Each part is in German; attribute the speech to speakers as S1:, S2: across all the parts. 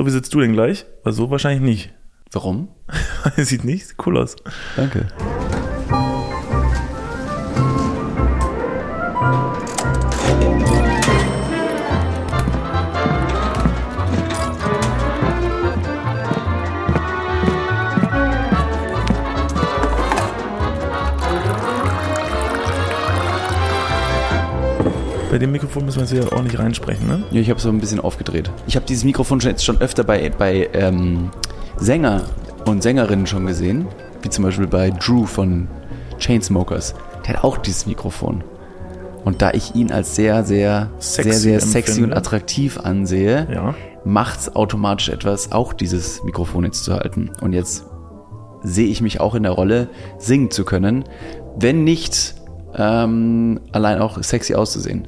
S1: So, wie sitzt du denn gleich? Also so wahrscheinlich nicht.
S2: Warum?
S1: Sieht nicht cool aus.
S2: Danke.
S1: Mikrofon müssen wir jetzt hier ordentlich reinsprechen, ne?
S2: Ja, ich habe es so ein bisschen aufgedreht. Ich habe dieses Mikrofon schon jetzt schon öfter bei, bei ähm, Sänger und Sängerinnen schon gesehen. Wie zum Beispiel bei Drew von Chainsmokers. Der hat auch dieses Mikrofon. Und da ich ihn als sehr, sehr,
S1: Sexy
S2: sehr, sehr sexy
S1: empfinde.
S2: und attraktiv ansehe,
S1: Ja.
S2: macht's automatisch etwas, auch dieses Mikrofon jetzt zu halten. Und jetzt sehe ich mich auch in der Rolle, singen zu können, wenn nicht ähm, allein auch sexy auszusehen.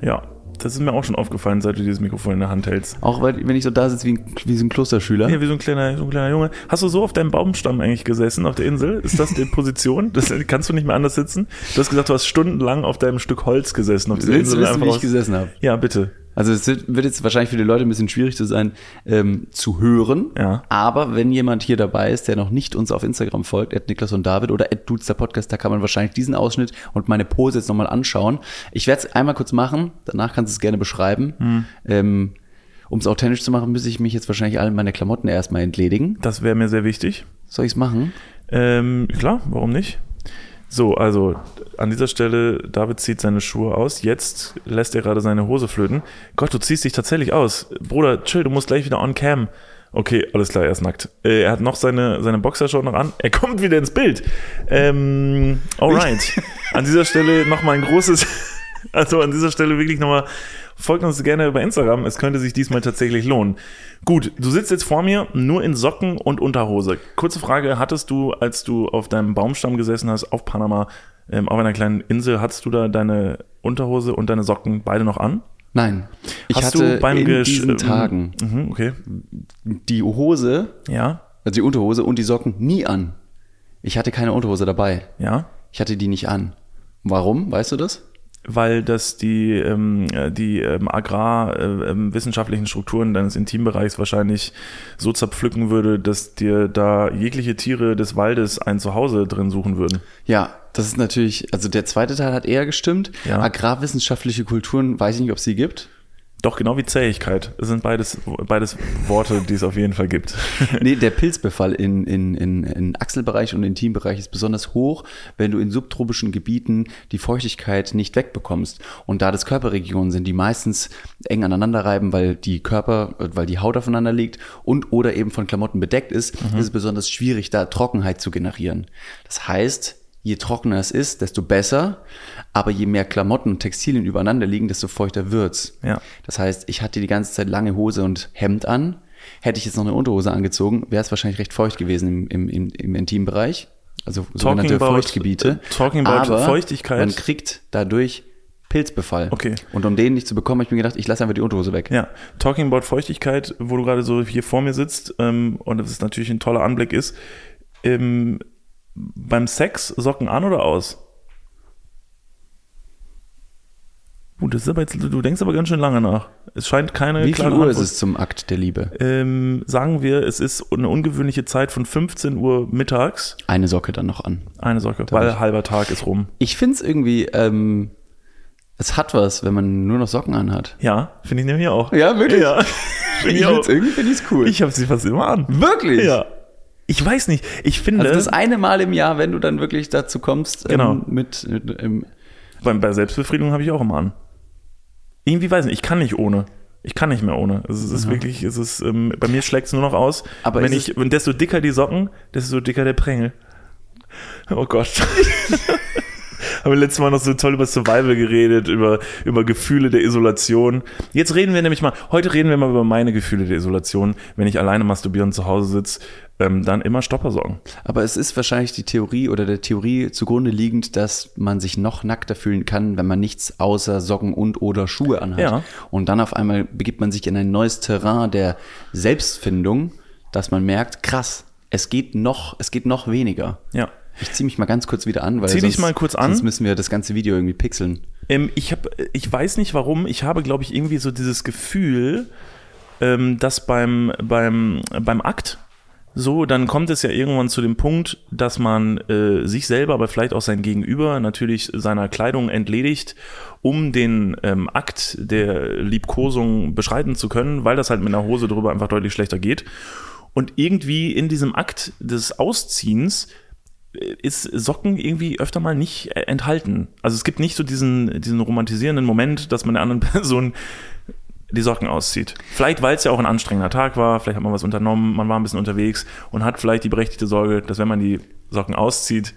S1: Ja. Das ist mir auch schon aufgefallen, seit du dieses Mikrofon in der Hand hältst.
S2: Auch weil, wenn ich so da sitze wie, ein- wie so ein Klosterschüler.
S1: Ja, wie so ein kleiner, so ein kleiner Junge. Hast du so auf deinem Baumstamm eigentlich gesessen, auf der Insel? Ist das die Position? Das kannst du nicht mehr anders sitzen? Du hast gesagt, du hast stundenlang auf deinem Stück Holz gesessen. Auf dieser
S2: Willst du
S1: Insel
S2: wissen, wie ich
S1: aus-
S2: gesessen habe?
S1: Ja, bitte.
S2: Also es wird jetzt wahrscheinlich für die Leute ein bisschen schwierig zu sein, ähm, zu hören.
S1: Ja.
S2: Aber wenn jemand hier dabei ist, der noch nicht uns auf Instagram folgt, at Niklas und David oder at Dudes der Podcast, da kann man wahrscheinlich diesen Ausschnitt und meine Pose jetzt nochmal anschauen. Ich werde es einmal kurz machen, danach kannst du es gerne beschreiben.
S1: Hm.
S2: Ähm, um es authentisch zu machen, müsste ich mich jetzt wahrscheinlich alle meine Klamotten erstmal entledigen.
S1: Das wäre mir sehr wichtig.
S2: Soll ich es machen?
S1: Ähm, klar, warum nicht? So, also an dieser Stelle, David zieht seine Schuhe aus. Jetzt lässt er gerade seine Hose flöten. Gott, du ziehst dich tatsächlich aus. Bruder, chill, du musst gleich wieder on cam. Okay, alles klar, er ist nackt. Äh, er hat noch seine, seine Boxershort noch an. Er kommt wieder ins Bild. Ähm, alright. An dieser Stelle nochmal ein großes, also an dieser Stelle wirklich nochmal, folgt uns gerne über Instagram. Es könnte sich diesmal tatsächlich lohnen. Gut, du sitzt jetzt vor mir nur in Socken und Unterhose. Kurze Frage, hattest du, als du auf deinem Baumstamm gesessen hast, auf Panama, ähm, auf einer kleinen Insel, hattest du da deine Unterhose und deine Socken beide noch an?
S2: Nein. Ich
S1: Hast
S2: hatte
S1: du beim
S2: in
S1: Gesch-
S2: diesen
S1: ähm,
S2: Tagen
S1: Mhm, okay.
S2: die Hose,
S1: Ja,
S2: also die Unterhose und die Socken nie an. Ich hatte keine Unterhose dabei.
S1: ja.
S2: Ich hatte die nicht an. Warum? Weißt du das?
S1: Weil das die, ähm, äh, die ähm, agrarwissenschaftlichen Strukturen deines Intimbereichs wahrscheinlich so zerpflücken würde, dass dir da jegliche Tiere des Waldes ein Zuhause drin suchen würden.
S2: Ja, das ist natürlich, also der zweite Teil hat eher gestimmt.
S1: Ja.
S2: Agrarwissenschaftliche Kulturen, weiß ich nicht, ob es sie gibt.
S1: Doch, genau wie Zähigkeit. Das sind beides, beides Worte, die es auf jeden Fall gibt.
S2: Nee, der Pilzbefall in, in, in, in Achselbereich und Intimbereich ist besonders hoch, wenn du in subtropischen Gebieten die Feuchtigkeit nicht wegbekommst. Und da das Körperregionen sind, die meistens eng aneinander reiben, weil die Körper, äh, weil die Haut aufeinander liegt und oder eben von Klamotten bedeckt ist, ist es besonders schwierig, da Trockenheit zu generieren. Das heißt, je trockener es ist, desto besser, aber je mehr Klamotten und Textilien übereinander liegen, desto feuchter wird's.
S1: Ja.
S2: Das heißt, ich hatte die ganze Zeit lange Hose und Hemd an. Hätte ich jetzt noch eine Unterhose angezogen, wäre es wahrscheinlich recht feucht gewesen im, im, im, im Intimbereich. Also sogenannte
S1: about-
S2: Feuchtgebiete.
S1: äh, talking about
S2: Aber
S1: Feuchtigkeit.
S2: Man kriegt dadurch Pilzbefall.
S1: Okay.
S2: Und um den nicht zu bekommen, habe ich mir gedacht, ich lasse einfach die Unterhose weg.
S1: Ja, talking about Feuchtigkeit, wo du gerade so hier vor mir sitzt ähm, und es natürlich ein toller Anblick ist. Ähm, beim Sex Socken an oder aus? Uh, das ist aber jetzt, du denkst aber ganz schön lange nach. Es scheint keine
S2: Wie viel Uhr ist es zum Akt der Liebe?
S1: Ähm, sagen wir, es ist eine ungewöhnliche Zeit von 15 Uhr mittags.
S2: Eine Socke dann noch an.
S1: Eine Socke, weil
S2: ich-
S1: halber Tag ist rum.
S2: Ich finde es irgendwie, ähm, es hat was, wenn man nur noch Socken anhat.
S1: Ja, finde ich nämlich auch.
S2: Ja, wirklich?
S1: Ja, ich
S2: Ich irgendwie finde ich es cool.
S1: Ich habe sie fast immer an.
S2: Wirklich?
S1: Ja. Ich weiß nicht. Ich finde,
S2: Also das eine Mal im Jahr, wenn du dann wirklich dazu kommst,
S1: Genau.
S2: ähm, mit, mit ähm,
S1: bei, bei Selbstbefriedigung habe ich auch immer an. Irgendwie weiß ich nicht, ich kann nicht ohne. Ich kann nicht mehr ohne. Es ist wirklich, es ist, ähm, bei mir schlägt es nur noch aus.
S2: Aber
S1: wenn ich, und desto dicker die Socken, desto dicker der Prängel. Oh Gott. Haben wir letztes Mal noch so toll über Survival geredet, über, über Gefühle der Isolation. Jetzt reden wir nämlich mal, heute reden wir mal über meine Gefühle der Isolation, wenn ich alleine masturbieren zu Hause sitze, ähm, dann immer Stoppersocken.
S2: Aber es ist wahrscheinlich die Theorie oder der Theorie zugrunde liegend, dass man sich noch nackter fühlen kann, wenn man nichts außer Socken und oder Schuhe anhat.
S1: Ja.
S2: Und dann auf einmal begibt man sich in ein neues Terrain der Selbstfindung, dass man merkt, krass, es geht noch, es geht noch weniger.
S1: Ja.
S2: Ich ziehe mich mal ganz kurz wieder an, weil
S1: Zieh
S2: sonst,
S1: mal kurz an.
S2: sonst müssen wir das ganze Video irgendwie pixeln.
S1: Ähm, ich habe, ich weiß nicht warum, ich habe, glaube ich, irgendwie so dieses Gefühl, ähm, dass beim, beim, beim Akt so, dann kommt es ja irgendwann zu dem Punkt, dass man äh, sich selber, aber vielleicht auch sein Gegenüber natürlich seiner Kleidung entledigt, um den ähm, Akt der Liebkosung beschreiten zu können, weil das halt mit einer Hose drüber einfach deutlich schlechter geht. Und irgendwie in diesem Akt des Ausziehens äh, ist Socken irgendwie öfter mal nicht äh, enthalten. Also es gibt nicht so diesen, diesen romantisierenden Moment, dass man der anderen Person die Socken auszieht. Vielleicht, weil es ja auch ein anstrengender Tag war, vielleicht hat man was unternommen, man war ein bisschen unterwegs und hat vielleicht die berechtigte Sorge, dass wenn man die Socken auszieht,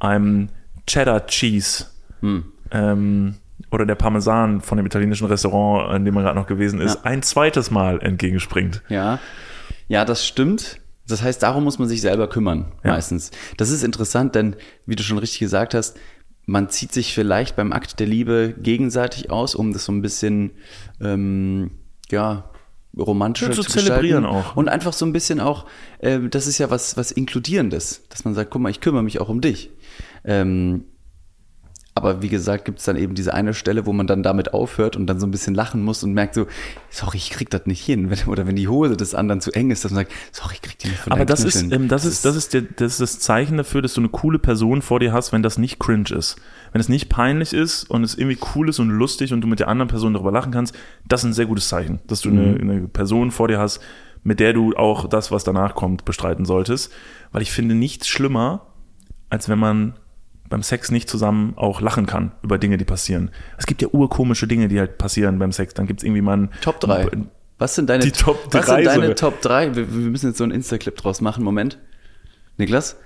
S1: einem Cheddar Cheese hm. ähm, oder der Parmesan von dem italienischen Restaurant, in dem man gerade noch gewesen ist, ja. ein zweites Mal entgegenspringt.
S2: Ja. Ja, das stimmt. Das heißt, darum muss man sich selber kümmern, ja. meistens. Das ist interessant, denn, wie du schon richtig gesagt hast, man zieht sich vielleicht beim Akt der Liebe gegenseitig aus, um das so ein bisschen, ähm, ja, romantischer ja, zu, zu zelebrieren auch. Und einfach so ein bisschen auch, äh, das ist ja was, was Inkludierendes, dass man sagt, guck mal, ich kümmere mich auch um dich. Ähm, aber wie gesagt, gibt es dann eben diese eine Stelle, wo man dann damit aufhört und dann so ein bisschen lachen muss und merkt so, sorry, ich krieg das nicht hin. Oder wenn die Hose des anderen zu eng ist, dass man sagt, sorry, ich krieg die nicht von
S1: Aber das ist, ähm, das, ist, das, ist der, das ist das Zeichen dafür, dass du eine coole Person vor dir hast, wenn das nicht cringe ist. Wenn es nicht peinlich ist und es irgendwie cool ist und lustig und du mit der anderen Person darüber lachen kannst, das ist ein sehr gutes Zeichen, dass du mhm. eine, eine Person vor dir hast, mit der du auch das, was danach kommt, bestreiten solltest. Weil ich finde nichts schlimmer, als wenn man beim Sex nicht zusammen auch lachen kann über Dinge, die passieren. Es gibt ja urkomische Dinge, die halt passieren beim Sex. Dann gibt es irgendwie mal ein
S2: Top 3. Was sind deine,
S1: die Top
S2: 3 was sind deine Top 3? Wir, wir, müssen jetzt so einen Insta-Clip draus machen. Moment. Niklas,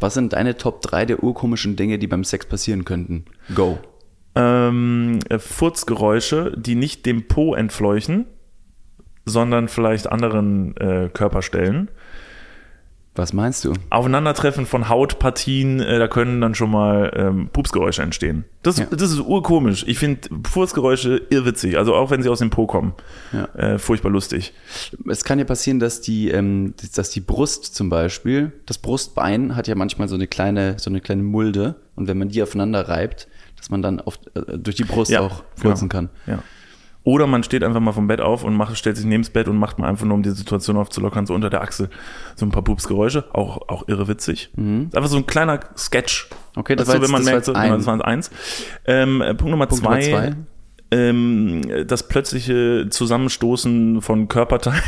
S2: was sind deine Top 3 der urkomischen Dinge, die beim Sex passieren könnten? Go.
S1: Ähm, äh, Furzgeräusche, die nicht dem Po entfleuchen, sondern vielleicht anderen äh, Körperstellen.
S2: Was meinst du?
S1: Aufeinandertreffen von Hautpartien, äh, da können dann schon mal ähm, Pupsgeräusche entstehen. Das, ja. das ist urkomisch. Ich finde Fußgeräusche irrwitzig, also auch wenn sie aus dem Po kommen. Ja. Äh, furchtbar lustig.
S2: Es kann ja passieren, dass die, ähm, dass die Brust zum Beispiel, das Brustbein hat ja manchmal so eine kleine, so eine kleine Mulde und wenn man die aufeinander reibt, dass man dann oft äh, durch die Brust ja, auch furzen genau. kann.
S1: Ja. Oder man steht einfach mal vom Bett auf und macht, stellt sich neben das Bett und macht mal einfach nur, um die Situation aufzulockern, so unter der Achse so ein paar Pupsgeräusche. Auch, auch irre witzig. Mhm. Einfach so ein kleiner Sketch.
S2: Okay, das, das war jetzt, wenn man das merkt, so, ein.
S1: das war eins. Ähm, Punkt Nummer Punkt zwei. Nummer zwei. Ähm, das plötzliche Zusammenstoßen von Körperteilen.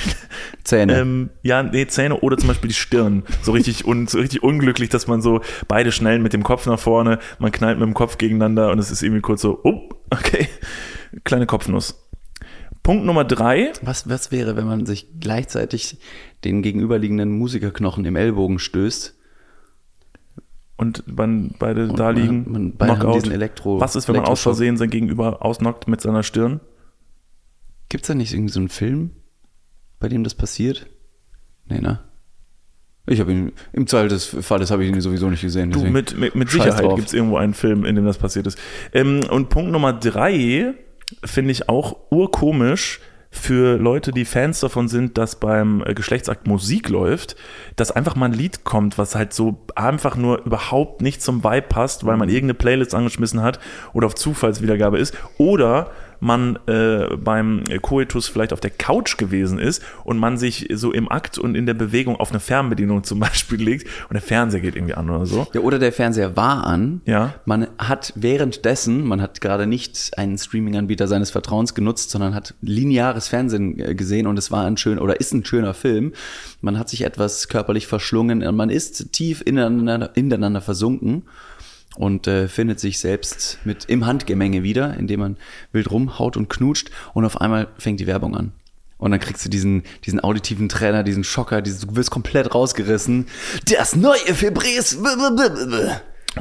S2: Zähne.
S1: Ähm, ja, nee, Zähne oder zum Beispiel die Stirn. So richtig, un, so richtig unglücklich, dass man so beide schnellen mit dem Kopf nach vorne, man knallt mit dem Kopf gegeneinander und es ist irgendwie kurz so, oh, okay, kleine Kopfnuss. Punkt Nummer drei.
S2: Was, was wäre, wenn man sich gleichzeitig den gegenüberliegenden Musikerknochen im Ellbogen stößt?
S1: Und man beide und da liegen.
S2: Man, man beide Knockout. Elektro,
S1: was ist, wenn man aus Versehen sein Gegenüber ausnockt mit seiner Stirn?
S2: Gibt es da nicht irgendwie so einen Film, bei dem das passiert? Nee, ne? Ich habe ihn, im Fall des Falles habe ich ihn sowieso nicht gesehen.
S1: Du, mit, mit, mit Sicherheit gibt es irgendwo einen Film, in dem das passiert ist. Ähm, und Punkt Nummer drei finde ich auch urkomisch für Leute, die Fans davon sind, dass beim äh, Geschlechtsakt Musik läuft, dass einfach mal ein Lied kommt, was halt so einfach nur überhaupt nicht zum Vibe passt, weil man mhm. irgendeine Playlist angeschmissen hat oder auf Zufallswiedergabe ist. Oder man äh, beim Coitus vielleicht auf der Couch gewesen ist und man sich so im Akt und in der Bewegung auf eine Fernbedienung zum Beispiel legt und der Fernseher geht irgendwie an oder so.
S2: Ja, oder der Fernseher war an.
S1: Ja.
S2: Man hat währenddessen, man hat gerade nicht einen Streaming-Anbieter seines Vertrauens genutzt, sondern hat lineares Fernsehen äh, gesehen und es war ein schön oder ist ein schöner Film. Man hat sich etwas körperlich verschlungen und man ist tief ineinander, ineinander versunken und äh, findet sich selbst mit im Handgemenge wieder, indem man wild rumhaut und knutscht und auf einmal fängt die Werbung an. Und dann kriegst du diesen, diesen auditiven Trainer, diesen Schocker, dieses, du wirst komplett rausgerissen. Das neue Fibres.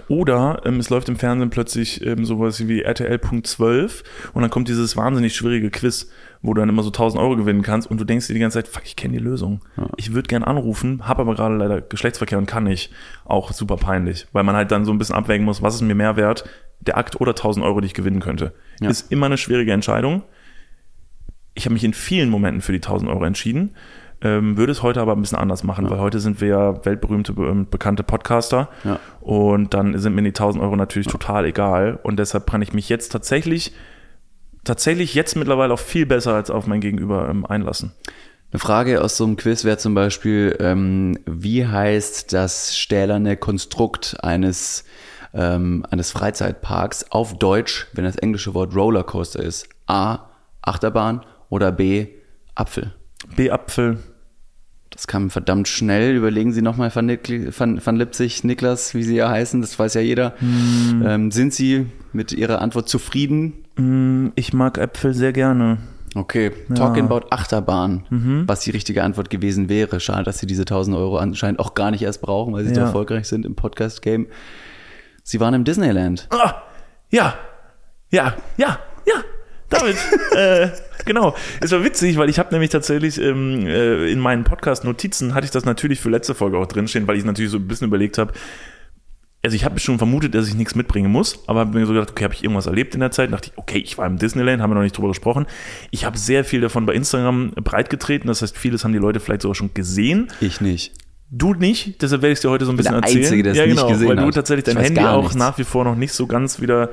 S1: Oder ähm, es läuft im Fernsehen plötzlich ähm, sowas wie RTL.12 und dann kommt dieses wahnsinnig schwierige Quiz, wo du dann immer so 1000 Euro gewinnen kannst und du denkst dir die ganze Zeit, fuck, ich kenne die Lösung. Ja. Ich würde gern anrufen, habe aber gerade leider Geschlechtsverkehr und kann nicht. Auch super peinlich, weil man halt dann so ein bisschen abwägen muss, was ist mir mehr wert, der Akt oder 1000 Euro, die ich gewinnen könnte. Ja. Ist immer eine schwierige Entscheidung. Ich habe mich in vielen Momenten für die 1000 Euro entschieden ähm, würde es heute aber ein bisschen anders machen, ja. weil heute sind wir ja weltberühmte, bekannte Podcaster. Ja. Und dann sind mir die 1000 Euro natürlich ja. total egal. Und deshalb kann ich mich jetzt tatsächlich tatsächlich jetzt mittlerweile auch viel besser als auf mein Gegenüber ähm, einlassen.
S2: Eine Frage aus so einem Quiz wäre zum Beispiel, ähm, wie heißt das stählerne Konstrukt eines, ähm, eines Freizeitparks auf Deutsch, wenn das englische Wort Rollercoaster ist? A. Achterbahn oder B. Apfel?
S1: B. Apfel.
S2: Das kam verdammt schnell. Überlegen Sie nochmal van, van, van Lipzig, Niklas, wie Sie ja heißen, das weiß ja jeder.
S1: Hm.
S2: Ähm, sind Sie mit Ihrer Antwort zufrieden?
S1: Mm, Ich mag Äpfel sehr gerne.
S2: Okay, talking about Achterbahn, was die richtige Antwort gewesen wäre. Schade, dass Sie diese 1000 Euro anscheinend auch gar nicht erst brauchen, weil Sie so
S1: Ja.
S2: erfolgreich sind im Podcast-Game. Sie waren im Disneyland.
S1: Ah, ja, ja, ja, ja, David, äh, genau. Es war witzig, weil ich habe nämlich tatsächlich ähm, äh, in meinen Podcast-Notizen hatte ich das natürlich für letzte Folge auch drinstehen, weil ich natürlich so ein bisschen überlegt habe, also ich habe schon vermutet, dass ich nichts mitbringen muss, aber habe mir so gedacht, okay, habe ich irgendwas erlebt in der Zeit? Dachte ich, okay, ich war im Disneyland, haben wir noch nicht drüber gesprochen. Ich habe sehr viel davon bei Instagram breitgetreten, das heißt, vieles haben die Leute vielleicht sogar schon gesehen.
S2: Ich nicht.
S1: Du nicht, deshalb werde ich dir heute so ein bisschen
S2: der
S1: erzählen.
S2: Einzige, der
S1: ja,
S2: nicht
S1: genau,
S2: gesehen
S1: weil du tatsächlich
S2: Ich
S1: dein Handy auch
S2: nichts.
S1: nach wie vor noch nicht so ganz wieder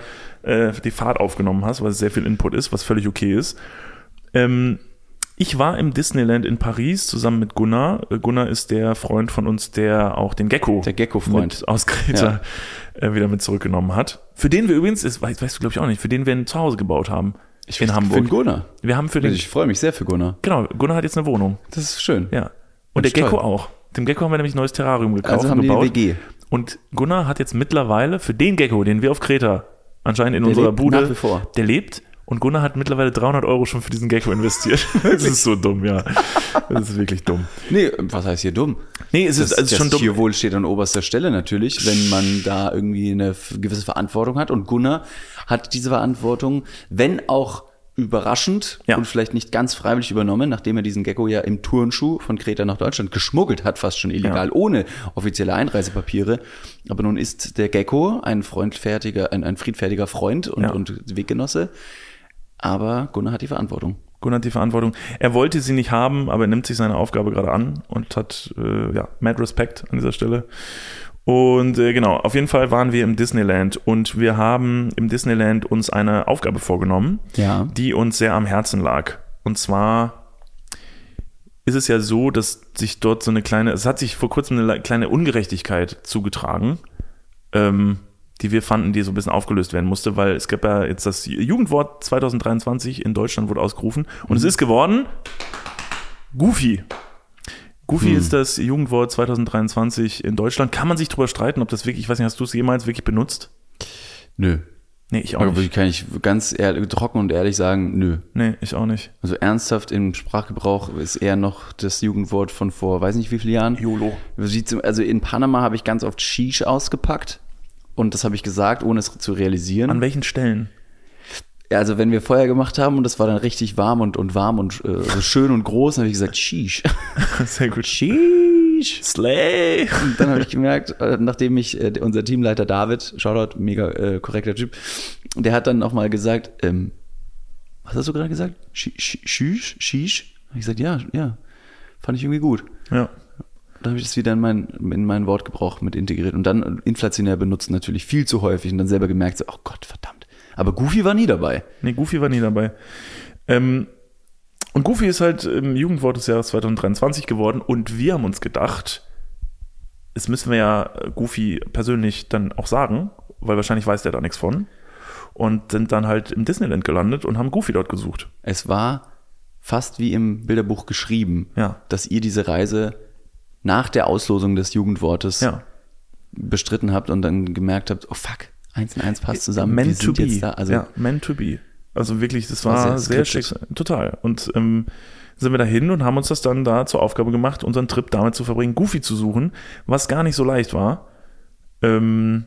S1: äh, die Fahrt aufgenommen hast, weil es sehr viel Input ist, was völlig okay ist. Ähm, ich war im Disneyland in Paris zusammen mit Gunnar. Äh, Gunnar ist der Freund von uns, der auch den Gecko,
S2: Der Gecko-Freund.
S1: aus Kreta äh, wieder mit zurückgenommen hat. Für den wir übrigens, ist, weißt, weißt du glaube ich auch nicht, für den wir ein Zuhause gebaut haben.
S2: Ich
S1: in
S2: Für
S1: Hamburg.
S2: den Gunnar.
S1: Wir haben für den,
S2: Also ich freue mich sehr für Gunnar.
S1: genau, Gunnar hat jetzt eine Wohnung.
S2: Das ist schön.
S1: Ja. Und der Gecko
S2: toll.
S1: auch. Dem Gecko haben wir nämlich ein neues Terrarium gekauft
S2: Also haben
S1: und
S2: die
S1: gebaut.
S2: WG.
S1: Und Gunnar hat jetzt mittlerweile für den Gecko, den wir auf Kreta anscheinend in
S2: Der
S1: unserer
S2: lebt
S1: Bude,
S2: nach wie vor.
S1: der lebt. Und Gunnar hat mittlerweile 300 Euro schon für diesen Gecko investiert. das ist so dumm, ja. Das ist wirklich dumm.
S2: Nee, was heißt hier dumm?
S1: Nee, es
S2: Das,
S1: ist, also
S2: das
S1: schon dumm.
S2: Tierwohl steht an oberster Stelle natürlich, wenn man da irgendwie eine gewisse Verantwortung hat. Und Gunnar hat diese Verantwortung, wenn auch überraschend
S1: Ja.
S2: und vielleicht nicht ganz freiwillig übernommen, nachdem er diesen Gecko ja im Turnschuh von Kreta nach Deutschland geschmuggelt hat, fast schon illegal, ohne offizielle Einreisepapiere. Aber nun ist der Gecko ein freundfertiger, ein, ein friedfertiger Freund und,
S1: Ja.
S2: und Weggenosse. Aber Gunnar hat die Verantwortung.
S1: Gunnar hat die Verantwortung. Er wollte sie nicht haben, aber er nimmt sich seine Aufgabe gerade an und hat, äh, ja, mad Respect an dieser Stelle. Und äh, genau, auf jeden Fall waren wir im Disneyland und wir haben im Disneyland uns eine Aufgabe vorgenommen,
S2: Ja.
S1: die uns sehr am Herzen lag. Und zwar ist es ja so, dass sich dort so eine kleine, es hat sich vor kurzem eine le- kleine Ungerechtigkeit zugetragen, ähm, die wir fanden, die so ein bisschen aufgelöst werden musste, weil es gab ja jetzt das Jugendwort 2023 in Deutschland wurde ausgerufen und es ist geworden Goofy. Goofy ist das Jugendwort 2023 in Deutschland. Kann man sich drüber streiten, ob das wirklich, ich weiß nicht, hast du es jemals wirklich benutzt?
S2: Nö.
S1: Nee, ich auch
S2: Aber
S1: nicht.
S2: kann ich ganz ehrlich, trocken und ehrlich sagen, nö.
S1: Nee, ich auch nicht.
S2: Also ernsthaft im Sprachgebrauch ist eher noch das Jugendwort von vor weiß nicht wie vielen Jahren.
S1: YOLO.
S2: Also in Panama habe ich ganz oft Shish ausgepackt und das habe ich gesagt, ohne es zu realisieren.
S1: An welchen Stellen?
S2: Ja, also wenn wir Feuer gemacht haben und das war dann richtig warm und, und warm und äh, so schön und groß, dann habe ich gesagt Shish.
S1: Sehr gut.
S2: Shish.
S1: Slay.
S2: Und dann habe ich gemerkt, äh, nachdem ich äh, unser Teamleiter David, Shoutout, mega äh, korrekter Typ, der hat dann nochmal gesagt, ähm, was hast du gerade gesagt? Shi- shi- Shish? Shish? Hab ich gesagt, ja, ja. Fand ich irgendwie gut.
S1: Ja.
S2: Dann habe ich das wieder in, mein, in meinen Wortgebrauch mit integriert und dann inflationär benutzt natürlich viel zu häufig und dann selber gemerkt, so, oh Gott, verdammt. Aber Goofy war nie dabei.
S1: Nee, Goofy war nie dabei. Ähm, und Goofy ist halt im Jugendwort des Jahres 2023 geworden und wir haben uns gedacht, das müssen wir ja Goofy persönlich dann auch sagen, weil wahrscheinlich weiß der da nichts von. Und sind dann halt im Disneyland gelandet und haben Goofy dort gesucht.
S2: Es war fast wie im Bilderbuch geschrieben,
S1: Ja.
S2: dass ihr diese Reise nach der Auslosung des Jugendwortes
S1: Ja.
S2: bestritten habt und dann gemerkt habt, oh fuck, eins und eins passt zusammen.
S1: Meant to be.
S2: da. Also
S1: ja, meant to be. Also wirklich, das
S2: War
S1: war,
S2: sehr
S1: sehr, schick. Total. Und ähm, sind wir dahin und haben uns das dann da zur Aufgabe gemacht, unseren Trip damit zu verbringen, Goofy zu suchen, was gar nicht so leicht war, ähm,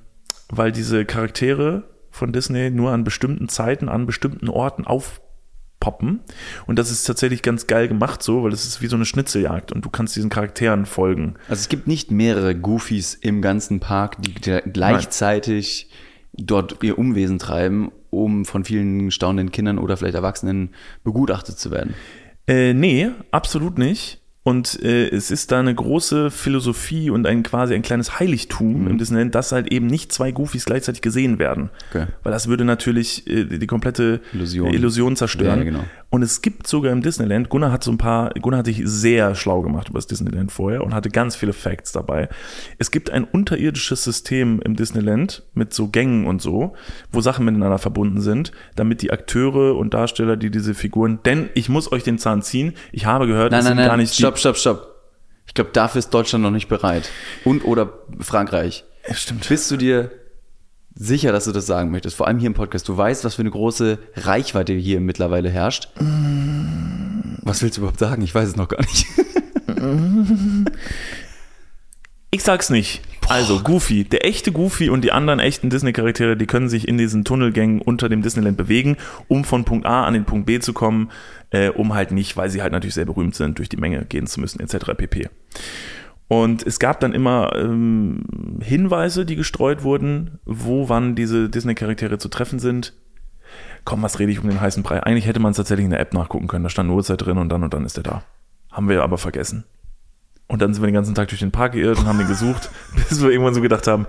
S1: weil diese Charaktere von Disney nur an bestimmten Zeiten, an bestimmten Orten aufpoppen. Und das ist tatsächlich ganz geil gemacht so, weil es ist wie so eine Schnitzeljagd und du kannst diesen Charakteren folgen.
S2: Also es gibt nicht mehrere Goofies im ganzen Park, die gl- gleichzeitig dort ihr Umwesen treiben, um von vielen staunenden Kindern oder vielleicht Erwachsenen begutachtet zu werden.
S1: Äh, nee, absolut nicht. Und äh, es ist da eine große Philosophie und ein quasi ein kleines Heiligtum im Disneyland, dass halt eben nicht zwei Goofies gleichzeitig gesehen werden.
S2: Okay.
S1: Weil das würde natürlich äh, die komplette
S2: Illusion.
S1: Illusion zerstören.
S2: Ja, genau.
S1: Und es gibt sogar im Disneyland, Gunnar hat so ein paar, Gunnar hat sich sehr schlau gemacht über das Disneyland vorher und hatte ganz viele Facts dabei. Es gibt ein unterirdisches System im Disneyland mit so Gängen und so, wo Sachen miteinander verbunden sind, damit die Akteure und Darsteller, die diese Figuren, denn ich muss euch den Zahn ziehen, ich habe gehört,
S2: Nein,
S1: es
S2: nein,
S1: sind
S2: nein,
S1: gar nicht
S2: stopp, stopp, stopp. Ich glaube, dafür ist Deutschland noch nicht bereit. Und oder Frankreich.
S1: ja, stimmt.
S2: Bist du dir sicher, dass du das sagen möchtest? Vor allem hier im Podcast. Du weißt, was für eine große Reichweite hier mittlerweile herrscht. Was willst du überhaupt sagen? Ich weiß es noch gar nicht.
S1: Ich sag's nicht. Also, Goofy, der echte Goofy und die anderen echten Disney-Charaktere, die können sich in diesen Tunnelgängen unter dem Disneyland bewegen, um von Punkt A an den Punkt B zu kommen, äh, um halt nicht, weil sie halt natürlich sehr berühmt sind, durch die Menge gehen zu müssen, etc. pp. Und es gab dann immer ähm, Hinweise, die gestreut wurden, wo wann diese Disney-Charaktere zu treffen sind. Komm, was rede ich um den heißen Brei? Eigentlich hätte man es tatsächlich in der App nachgucken können. Da stand eine Uhrzeit drin und dann und dann ist er da. Haben wir aber vergessen. Und dann sind wir den ganzen Tag durch den Park geirrt und haben ihn gesucht, bis wir irgendwann so gedacht haben,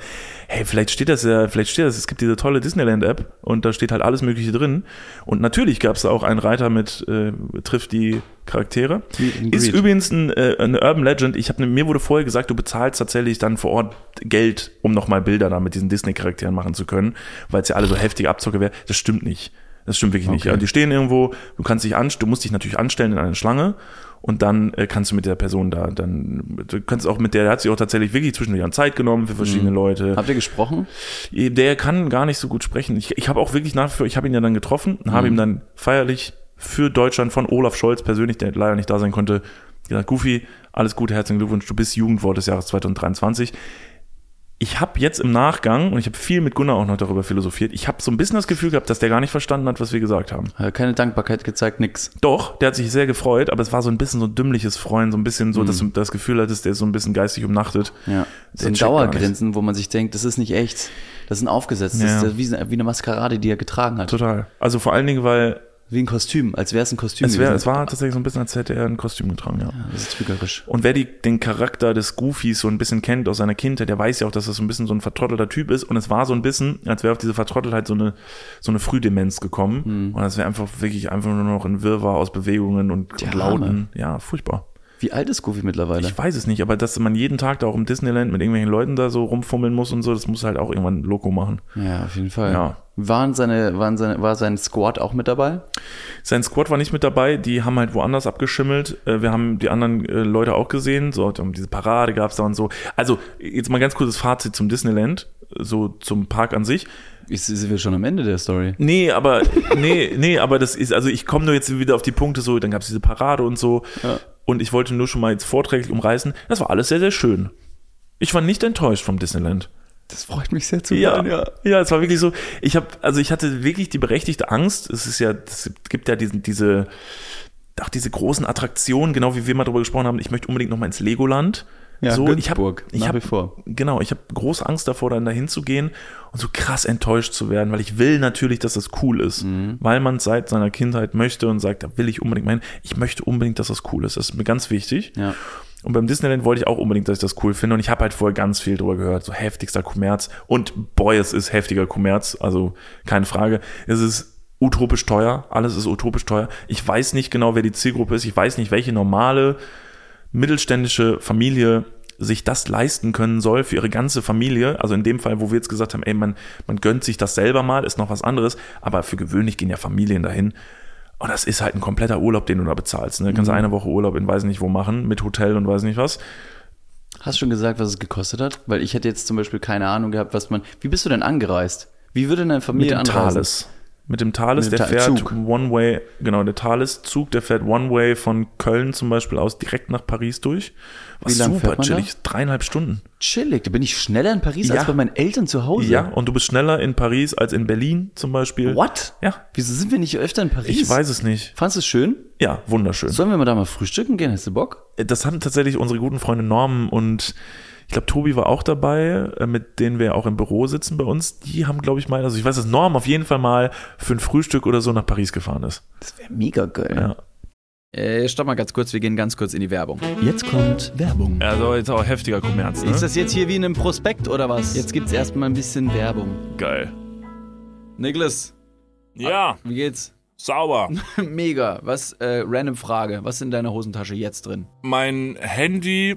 S1: hey, vielleicht steht das ja, vielleicht steht das, es gibt diese tolle Disneyland-App und da steht halt alles Mögliche drin. Und natürlich gab es da auch einen Reiter mit äh, trifft die Charaktere. Ist übrigens ein, äh, eine Urban Legend. Ich habe mir wurde vorher gesagt, du bezahlst tatsächlich dann vor Ort Geld, um nochmal Bilder da mit diesen Disney-Charakteren machen zu können, weil es ja alle so heftige Abzocke wäre. Das stimmt nicht. Das stimmt wirklich nicht.
S2: Okay.
S1: Ja, die stehen irgendwo, du kannst dich an, du musst dich natürlich anstellen in eine Schlange und dann äh, kannst du mit der Person da, dann, du kannst auch mit der, der hat sich auch tatsächlich wirklich zwischendurch Zeit genommen für verschiedene Leute.
S2: Habt ihr gesprochen?
S1: Der kann gar nicht so gut sprechen. Ich, ich habe auch wirklich nach ich habe ihn ja dann getroffen und habe ihm dann feierlich für Deutschland von Olaf Scholz persönlich, der leider nicht da sein konnte, gesagt, Goofy, alles Gute, herzlichen Glückwunsch, du bist Jugendwort des Jahres 2023. Ich habe jetzt im Nachgang, und ich habe viel mit Gunnar auch noch darüber philosophiert, ich habe so ein bisschen das Gefühl gehabt, dass der gar nicht verstanden hat, was wir gesagt haben.
S2: Hat Keine Dankbarkeit gezeigt, nix.
S1: Doch, der hat sich sehr gefreut, aber es war so ein bisschen so ein dümmliches Freuen, so ein bisschen so, dass du das Gefühl hattest, der ist so ein bisschen geistig umnachtet.
S2: Ja. So ein Dauergrinsen, wo man sich denkt, das ist nicht echt. Das ist ein aufgesetztes,
S1: Ja.
S2: das ist wie, wie eine Maskerade, die er getragen hat.
S1: Total. Also vor allen Dingen, weil
S2: Wie ein Kostüm, als wäre es ein Kostüm.
S1: es, wär, es war tatsächlich so ein bisschen, als hätte er ein Kostüm getragen, ja.
S2: Das ist trügerisch.
S1: Und wer die, den Charakter des Goofies so ein bisschen kennt aus seiner Kindheit, der weiß ja auch, dass das so ein bisschen so ein vertrottelter Typ ist. Und es war so ein bisschen, als wäre auf diese Vertrotteltheit so eine, so eine Frühdemenz gekommen. Und es wäre einfach wirklich einfach nur noch ein Wirrwarr aus Bewegungen und, und Lauten. Ja, furchtbar.
S2: Wie alt ist Goofy mittlerweile?
S1: Ich weiß es nicht, aber dass man jeden Tag da auch im Disneyland mit irgendwelchen Leuten da so rumfummeln muss und so, das muss halt auch irgendwann Loco machen.
S2: ja, auf jeden Fall.
S1: Ja.
S2: Waren seine, waren seine, war sein Squad auch mit dabei?
S1: Sein Squad war nicht mit dabei, die haben halt woanders abgeschimmelt. Äh, Wir haben die anderen äh, Leute auch gesehen, so diese Parade gab's da und so. Also jetzt mal ganz kurzes Fazit zum Disneyland, so zum Park an sich.
S2: Ist, sind wir schon am Ende der Story?
S1: Nee, aber nee, nee, aber das ist also ich komme nur jetzt wieder auf die Punkte so, dann gab's diese Parade und so
S2: Ja.
S1: und ich wollte nur schon mal jetzt vorträglich umreißen. Das war alles sehr sehr schön. Ich war nicht enttäuscht vom Disneyland.
S2: Das freut mich sehr zu
S1: Ja,
S2: hören,
S1: ja, ja, es war wirklich so. Ich habe, also ich hatte wirklich die berechtigte Angst. Es ist ja, es gibt ja diesen, diese, auch diese großen Attraktionen, genau wie wir mal drüber gesprochen haben. Ich möchte unbedingt noch mal ins Legoland.
S2: Ja,
S1: so, ich habe,
S2: Günzburg,
S1: ich hab, genau, ich habe große Angst davor, dann dahin zu gehen und so krass enttäuscht zu werden, weil ich will natürlich, dass das cool ist,
S2: Mhm.
S1: weil man seit seiner Kindheit möchte und sagt, da will ich unbedingt meinen. Ich möchte unbedingt, dass das cool ist. Das ist mir ganz wichtig.
S2: Ja.
S1: Und beim Disneyland wollte ich auch unbedingt, dass ich das cool finde. Und ich habe halt vorher ganz viel drüber gehört. So heftigster Kommerz. Und boy, es ist heftiger Kommerz. Also keine Frage. Es ist utopisch teuer. Alles ist utopisch teuer. Ich weiß nicht genau, wer die Zielgruppe ist. Ich weiß nicht, welche normale mittelständische Familie sich das leisten können soll für ihre ganze Familie. Also in dem Fall, wo wir jetzt gesagt haben, ey, man, man gönnt sich das selber mal, ist noch was anderes. Aber für gewöhnlich gehen ja Familien dahin. Und das ist halt ein kompletter Urlaub, den du da bezahlst. Ne? Du kannst eine Woche Urlaub in weiß nicht wo machen, mit Hotel und weiß nicht was.
S2: Hast du schon gesagt, was es gekostet hat? Weil ich hätte jetzt zum Beispiel keine Ahnung gehabt, was man. Wie bist du denn angereist? Wie würde deine
S1: Mit
S2: Familie
S1: dem
S2: anreisen?
S1: Thales. Mit dem Thales,
S2: Mit dem
S1: der
S2: Tha-
S1: fährt
S2: Zug.
S1: One-Way, genau, der Thales-Zug, der fährt One-Way von Köln zum Beispiel aus direkt nach Paris durch. Was super
S2: fährt man da?
S1: chillig. Dreieinhalb Stunden.
S2: Chillig, da bin ich schneller in Paris
S1: Ja.
S2: als bei meinen Eltern zu Hause.
S1: Ja, und du bist schneller in Paris als in Berlin zum Beispiel.
S2: What?
S1: Ja,
S2: Wieso sind wir nicht öfter in Paris?
S1: ich weiß es nicht.
S2: Fandest du es schön?
S1: Ja, wunderschön.
S2: Sollen wir mal da mal frühstücken gehen? Hast du Bock?
S1: das haben tatsächlich unsere guten Freunde Norman und ich glaube, Tobi war auch dabei, äh, mit denen wir auch im Büro sitzen bei uns. Die haben, glaube ich, mal, also ich weiß, dass Norm auf jeden Fall mal für ein Frühstück oder so nach Paris gefahren ist.
S2: Das wäre mega geil.
S1: Ja.
S2: Äh, stopp mal ganz kurz, wir gehen ganz kurz in die Werbung. Jetzt kommt Werbung.
S1: Also jetzt auch heftiger Kommerz, ne?
S2: Ist das jetzt hier wie in einem Prospekt oder was? Jetzt gibt's erstmal ein bisschen Werbung.
S1: geil?
S2: Niklas,
S1: Ja,
S2: wie geht's?
S1: sauber.
S2: Mega. Was, äh, random Frage. Was ist in deiner Hosentasche jetzt drin?
S3: mein Handy,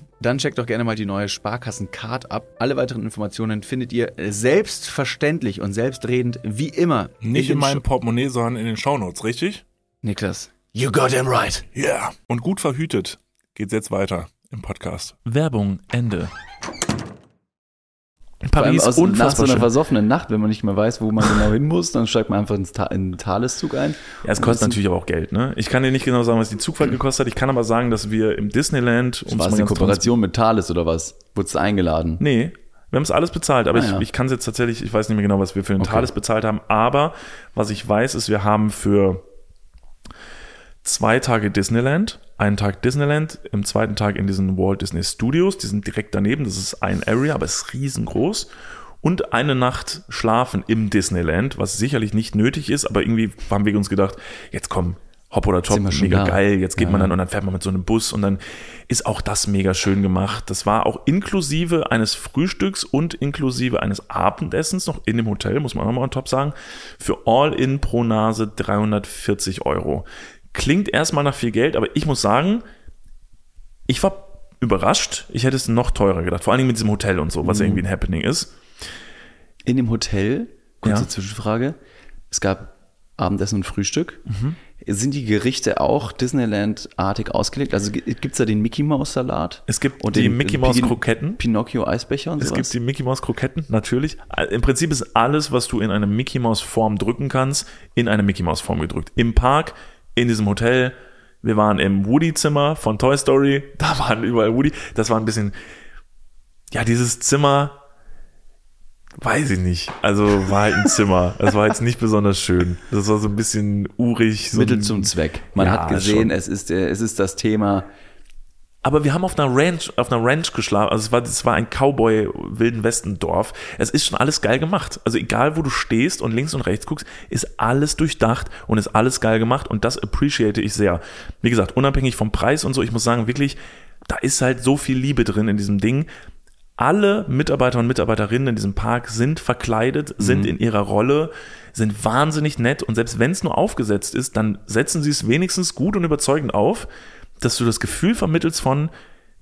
S2: dann checkt doch gerne mal die neue Sparkassen-Card ab. Alle weiteren Informationen findet ihr selbstverständlich und selbstredend wie immer
S3: Nicht in
S2: den
S3: meinem Portemonnaie, sondern in den Shownotes, richtig?
S2: Niklas. You got him right.
S3: Ja. Yeah. Und gut verhütet geht's jetzt weiter im Podcast.
S1: Werbung, Ende. Paris,
S2: aus, nach so
S1: unfassbar
S2: einer
S1: schön.
S2: versoffenen Nacht, wenn man nicht mehr weiß, wo man genau hin muss, dann steigt man einfach in den Thaleszug ein.
S1: Ja, es kostet natürlich aber auch Geld, ne? Ich kann dir nicht genau sagen, was die Zugfahrt gekostet hat. Ich kann aber sagen, dass wir im Disneyland, um's
S2: war es eine Kooperation mit Thales oder was? Wurdest du eingeladen?
S1: Nee, wir haben es alles bezahlt, aber
S2: Ah, ja.
S1: ich, ich kann es jetzt tatsächlich, ich weiß nicht mehr genau, was wir für den
S2: Okay.
S1: Thales bezahlt haben, aber was ich weiß, ist, wir haben für zwei Tage Disneyland, einen Tag Disneyland, im zweiten Tag in diesen Walt Disney Studios, die sind direkt daneben, das ist ein Area, aber es ist riesengroß. Und eine Nacht schlafen im Disneyland, was sicherlich nicht nötig ist, aber irgendwie haben wir uns gedacht, jetzt komm, hopp oder top, mega
S2: da.
S1: geil, jetzt geht
S2: Ja,
S1: man dann und dann fährt man mit so einem Bus und dann ist auch das mega schön gemacht. Das war auch inklusive eines Frühstücks und inklusive eines Abendessens noch in dem Hotel, muss man auch mal on top sagen, für All-In pro Nase 340 Euro. Klingt erstmal nach viel Geld, aber ich muss sagen, ich war überrascht. Ich hätte es noch teurer gedacht, vor allen Dingen mit diesem Hotel und so, was ja irgendwie ein Happening ist.
S2: In dem Hotel, kurze
S1: Ja.
S2: Zwischenfrage, es gab Abendessen und Frühstück.
S1: Mhm.
S2: Sind die Gerichte auch Disneyland-artig ausgelegt? Also gibt es da den Mickey Mouse Salat?
S1: Es gibt
S2: Und
S1: die
S2: den
S1: Mickey Mouse Kroketten.
S2: Pinocchio Eisbecher und
S1: Es
S2: sowas?
S1: gibt die Mickey Mouse Kroketten, natürlich. Im Prinzip ist alles, was du in eine Mickey Mouse Form drücken kannst, in eine Mickey Mouse Form gedrückt. Im Park, in diesem Hotel. Wir waren im Woody Zimmer von Toy Story. Da waren überall Woody. Das war ein bisschen, ja, dieses Zimmer, weiß ich nicht. Also war halt ein Zimmer. Es war jetzt nicht besonders schön. Das war so ein bisschen urig. So
S2: Mittel zum Zweck. Man
S1: Ja,
S2: hat gesehen,
S1: schon.
S2: es ist, äh, es ist das Thema.
S1: Aber wir haben auf einer Ranch, auf einer Ranch geschlafen. Also es war, es war ein Cowboy Wilden Westen Dorf. Es ist schon alles geil gemacht. Also egal wo du stehst und links und rechts guckst, ist alles durchdacht und ist alles geil gemacht und das appreciate ich sehr. Wie gesagt, unabhängig vom Preis und so, ich muss sagen, wirklich, da ist halt so viel Liebe drin in diesem Ding. Alle Mitarbeiter und Mitarbeiterinnen in diesem Park sind verkleidet, sind in ihrer Rolle, sind wahnsinnig nett und selbst wenn es nur aufgesetzt ist, dann setzen sie es wenigstens gut und überzeugend auf, dass du das Gefühl vermittelst von,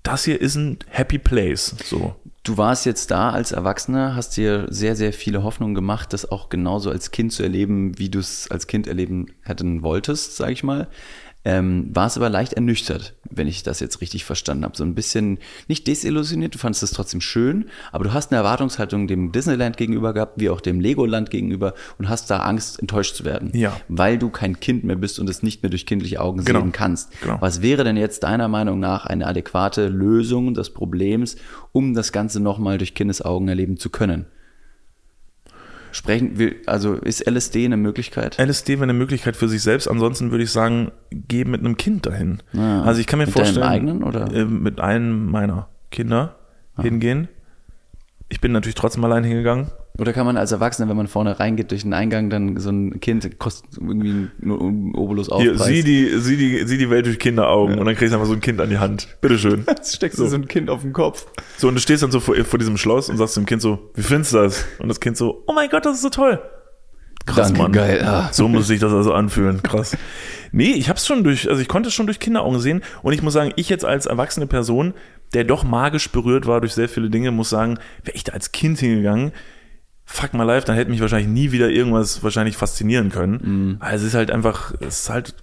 S1: das hier ist ein Happy Place. So.
S2: Du warst jetzt da als Erwachsener, hast dir sehr, sehr viele Hoffnungen gemacht, das auch genauso als Kind zu erleben, wie du es als Kind erleben hätten wolltest, sag ich mal. Ähm, warst aber leicht ernüchtert, wenn ich das jetzt richtig verstanden habe. So ein bisschen, nicht desillusioniert, du fandest es trotzdem schön, aber du hast eine Erwartungshaltung dem Disneyland gegenüber gehabt, wie auch dem Legoland gegenüber und hast da Angst, enttäuscht zu werden.
S1: Ja.
S2: Weil du kein Kind mehr bist und es nicht mehr durch kindliche Augen
S1: Genau.
S2: sehen kannst.
S1: Genau.
S2: Was wäre denn jetzt deiner Meinung nach eine adäquate Lösung des Problems, um das Ganze nochmal durch Kindesaugen erleben zu können? Sprechen wir, also ist LSD eine Möglichkeit?
S1: LSD wäre eine Möglichkeit für sich selbst. Ansonsten würde ich sagen, geh mit einem Kind dahin.
S2: Ah.
S1: also ich kann mir
S2: Mit
S1: vorstellen,
S2: eigenen, oder?
S1: Äh, mit einem meiner Kinder hingehen. Ich bin natürlich trotzdem allein hingegangen.
S2: Oder kann man als Erwachsener, wenn man vorne reingeht durch den Eingang, dann so ein Kind kostet irgendwie nur einen Obolus
S1: Hier,
S2: Aufpreis?
S1: sieh die, sieh die, sieh die Welt durch Kinderaugen und dann kriegst du einfach so ein Kind an die Hand. Bitteschön.
S2: Jetzt steckst du so ein Kind auf den Kopf.
S1: So, und du stehst dann so vor, vor diesem Schloss und sagst dem Kind so, wie findest du das? Und das Kind so, oh mein Gott, das ist so toll. Krass,
S2: Danke,
S1: Mann.
S2: geil. Ah.
S1: So muss sich das also anfühlen. Krass. Nee, ich hab's schon durch, also ich konnte es schon durch Kinderaugen sehen und ich muss sagen, ich jetzt als erwachsene Person, der doch magisch berührt war durch sehr viele Dinge, muss sagen, wäre ich da als Kind hingegangen, fuck my life, dann hätte mich wahrscheinlich nie wieder irgendwas wahrscheinlich faszinieren können. Also es ist halt einfach, es ist halt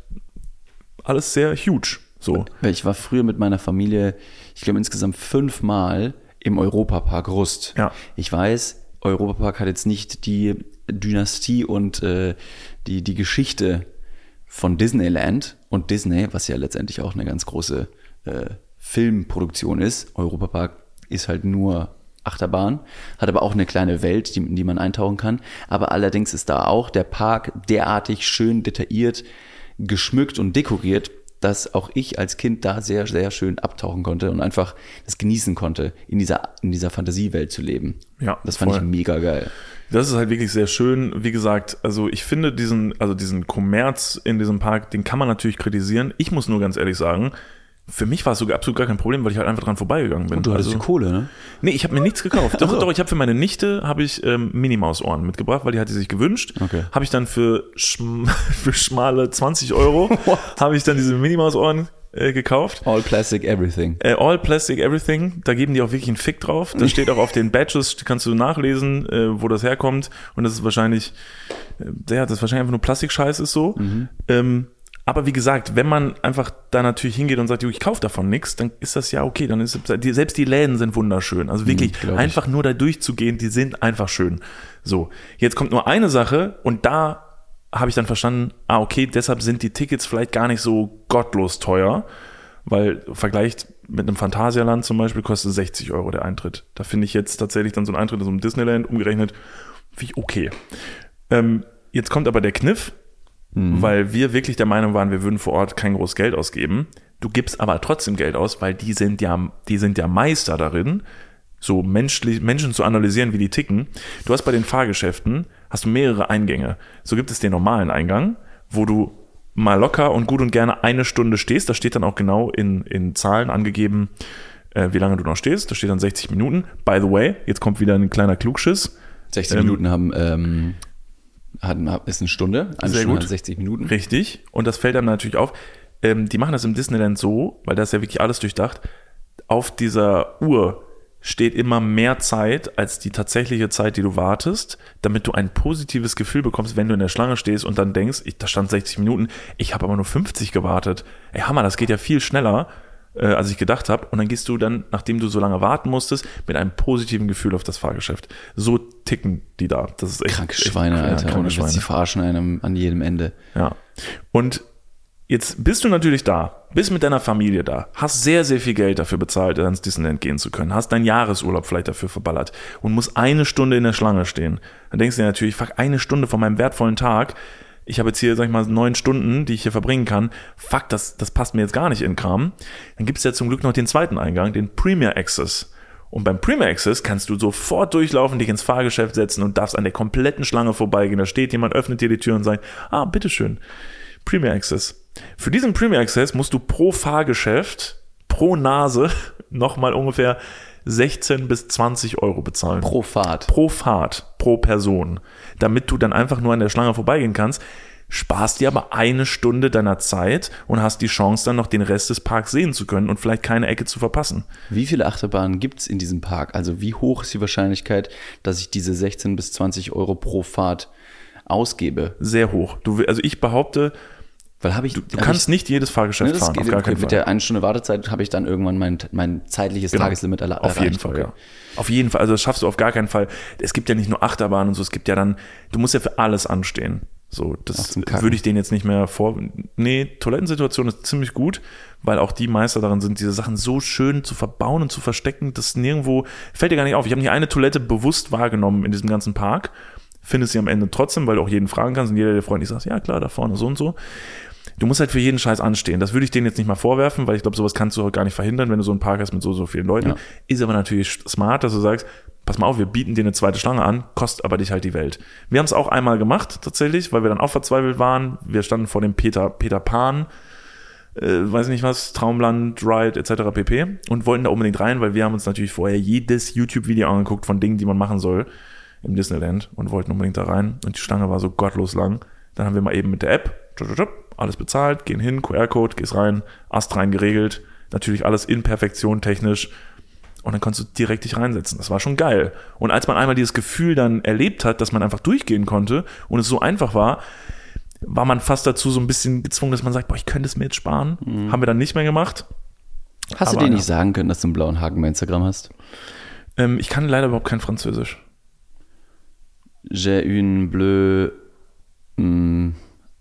S1: alles sehr huge. So.
S2: Ich war früher mit meiner Familie, ich glaube insgesamt fünfmal im Europapark Rust.
S1: Ja.
S2: Ich weiß, Europapark hat jetzt nicht die Dynastie und äh, die, die Geschichte von Disneyland und Disney, was ja letztendlich auch eine ganz große äh, Filmproduktion ist. Europapark ist halt nur Achterbahn, hat aber auch eine kleine Welt, die, in die man eintauchen kann. Aber allerdings ist da auch der Park derartig schön detailliert, geschmückt und dekoriert, dass auch ich als Kind da sehr, sehr schön abtauchen konnte und einfach das genießen konnte, in dieser, in dieser Fantasiewelt zu leben.
S1: Ja,
S2: Das fand
S1: voll.
S2: ich mega geil.
S1: Das ist halt wirklich sehr schön. Wie gesagt, also ich finde diesen, also diesen Kommerz in diesem Park, den kann man natürlich kritisieren. Ich muss nur ganz ehrlich sagen, für mich war es sogar absolut gar kein Problem, weil ich halt einfach dran vorbeigegangen bin.
S2: Du hattest
S1: also,
S2: die Kohle, ne?
S1: Nee, ich habe mir nichts gekauft. Doch,
S2: so.
S1: doch ich habe für meine Nichte habe ich ähm, Minimaus-Ohren mitgebracht, weil die hat die sich gewünscht.
S2: Okay.
S1: Habe ich dann für, schm für schmale 20 Euro habe ich dann diese Minimaus-Ohren äh, gekauft.
S2: All Plastic Everything.
S1: Äh, All Plastic Everything, da geben die auch wirklich einen Fick drauf. Da steht auch auf den Badges, kannst du nachlesen, äh, wo das herkommt. Und das ist wahrscheinlich, äh, ja, das wahrscheinlich einfach nur Plastikscheiß ist so. Ähm, aber wie gesagt, wenn man einfach da natürlich hingeht und sagt, "Jo, ich kaufe davon nichts, dann ist das ja okay. Dann ist selbst die Läden sind wunderschön. Also wirklich
S2: glaub ich.
S1: einfach nur da durchzugehen, die sind einfach schön. So, jetzt kommt nur eine Sache und da habe ich dann verstanden, ah, okay, deshalb sind die Tickets vielleicht gar nicht so gottlos teuer, weil vergleicht mit einem Phantasialand zum Beispiel kostet 60 Euro der Eintritt. Da finde ich jetzt tatsächlich dann so ein Eintritt in so einem Disneyland umgerechnet wie okay. Ähm, jetzt kommt aber der Kniff, weil wir wirklich der Meinung waren, wir würden vor Ort kein großes Geld ausgeben. Du gibst aber trotzdem Geld aus, weil die sind ja, die sind ja Meister darin, so menschlich, Menschen zu analysieren, wie die ticken. Du hast bei den Fahrgeschäften, hast du mehrere Eingänge. So gibt es den normalen Eingang, wo du mal locker und gut und gerne eine Stunde stehst. Da steht dann auch genau in, in Zahlen angegeben, äh, wie lange du noch stehst. Da steht dann 60 Minuten. By the way, jetzt kommt wieder ein kleiner Klugschiss.
S2: 60
S1: Ähm,
S2: Minuten haben, ähm, hat, ist eine Stunde. Eine
S1: Sehr
S2: Stunde
S1: gut.
S2: hat 60 Minuten.
S1: Richtig. Und das fällt dann natürlich auf. Ähm, die machen das im Disneyland so, weil da ist ja wirklich alles durchdacht. Auf dieser Uhr steht immer mehr Zeit als die tatsächliche Zeit, die du wartest, damit du ein positives Gefühl bekommst, wenn du in der Schlange stehst und dann denkst, ich, da stand 60 Minuten, ich habe aber nur 50 gewartet. Ey, Hammer, das geht ja viel schneller, äh, als ich gedacht habe. Und dann gehst du dann, nachdem du so lange warten musstest, mit einem positiven Gefühl auf das Fahrgeschäft. So ticken die da. Das ist echt
S2: Kranke
S1: echt-
S2: Schweine,
S1: ja,
S2: Alter.
S1: kranke
S2: Und
S1: Schweine.
S2: sie verarschen einem an jedem Ende.
S1: Ja. Und jetzt bist du natürlich da, bist mit deiner Familie da, hast sehr, sehr viel Geld dafür bezahlt, ins Disneyland gehen zu können, hast deinen Jahresurlaub vielleicht dafür verballert und musst eine Stunde in der Schlange stehen. Dann denkst du dir natürlich, fuck, eine Stunde von meinem wertvollen Tag. Ich habe jetzt hier, sag ich mal, neun Stunden, die ich hier verbringen kann. Fuck, das, das passt mir jetzt gar nicht in Kram. Dann gibt es ja zum Glück noch den zweiten Eingang, den Premier Access. Und beim Premier Access kannst du sofort durchlaufen, dich ins Fahrgeschäft setzen und darfst an der kompletten Schlange vorbeigehen. Da steht jemand, öffnet dir die Tür und sagt, ah, bitteschön, Premier Access. Für diesen Premier Access musst du pro Fahrgeschäft, pro Nase, nochmal ungefähr 16 bis 20 Euro bezahlen.
S2: Pro Fahrt.
S1: pro Fahrt, pro Person. Damit du dann einfach nur an der Schlange vorbeigehen kannst, sparst dir aber eine Stunde deiner Zeit und hast die Chance dann noch den Rest des Parks sehen zu können und vielleicht keine Ecke zu verpassen.
S2: Wie viele Achterbahnen gibt's in diesem Park? Also wie hoch ist die Wahrscheinlichkeit, dass ich diese 16 bis 20 Euro pro Fahrt ausgebe?
S1: sehr hoch. Du, also ich behaupte,
S2: Weil habe ich.
S1: Du kannst nicht jedes Fahrgeschäft
S2: Ne, das
S1: fahren,
S2: geht,
S1: auf gar keinen
S2: mit
S1: Fall.
S2: der einen Stunde Wartezeit habe ich dann irgendwann mein, mein zeitliches
S1: Genau.
S2: Tageslimit erla-
S1: Auf jeden
S2: erreicht.
S1: Fall,
S2: Okay.
S1: ja. Auf jeden Fall. Also das schaffst du auf gar keinen Fall. Es gibt ja nicht nur Achterbahnen und so, es gibt ja dann, du musst ja für alles anstehen. So, das würde ich denen jetzt nicht mehr vor. Nee, Toilettensituation ist ziemlich gut, weil auch die Meister darin sind, diese Sachen so schön zu verbauen und zu verstecken, dass nirgendwo, fällt dir gar nicht auf. Ich habe nicht eine Toilette bewusst wahrgenommen in diesem ganzen Park. Findest sie am Ende trotzdem, weil du auch jeden fragen kannst und jeder der freundlich sagt, ja klar, da vorne so und so. Du musst halt für jeden Scheiß anstehen. Das würde ich denen jetzt nicht mal vorwerfen, weil ich glaube, sowas kannst du gar nicht verhindern, wenn du so einen Park hast mit so, so vielen Leuten.
S2: Ja.
S1: Ist aber natürlich smart, dass du sagst, pass mal auf, wir bieten dir eine zweite Schlange an, kostet aber dich halt die Welt. Wir haben es auch einmal gemacht, tatsächlich, weil wir dann auch verzweifelt waren. Wir standen vor dem Peter, Peter Pan, äh, weiß nicht was, Traumland, Ride, etc. pp. und wollten da unbedingt rein, weil wir haben uns natürlich vorher jedes YouTube-Video angeguckt von Dingen, die man machen soll im Disneyland und wollten unbedingt da rein und die Schlange war so gottlos lang. Dann haben wir mal eben mit der App alles bezahlt, gehen hin, QR-Code, gehst rein, Ast rein geregelt, natürlich alles in Perfektion technisch und dann konntest du direkt dich reinsetzen. Das war schon geil. Und als man einmal dieses Gefühl dann erlebt hat, dass man einfach durchgehen konnte und es so einfach war, war man fast dazu so ein bisschen gezwungen, dass man sagt, boah, ich könnte es mir jetzt sparen. Haben wir dann nicht mehr gemacht.
S2: Hast du
S1: Aber
S2: dir
S1: ja.
S2: nicht sagen können, dass du einen blauen Haken bei Instagram hast?
S1: Ähm, ich kann leider überhaupt kein Französisch.
S2: J'ai une bleue mm,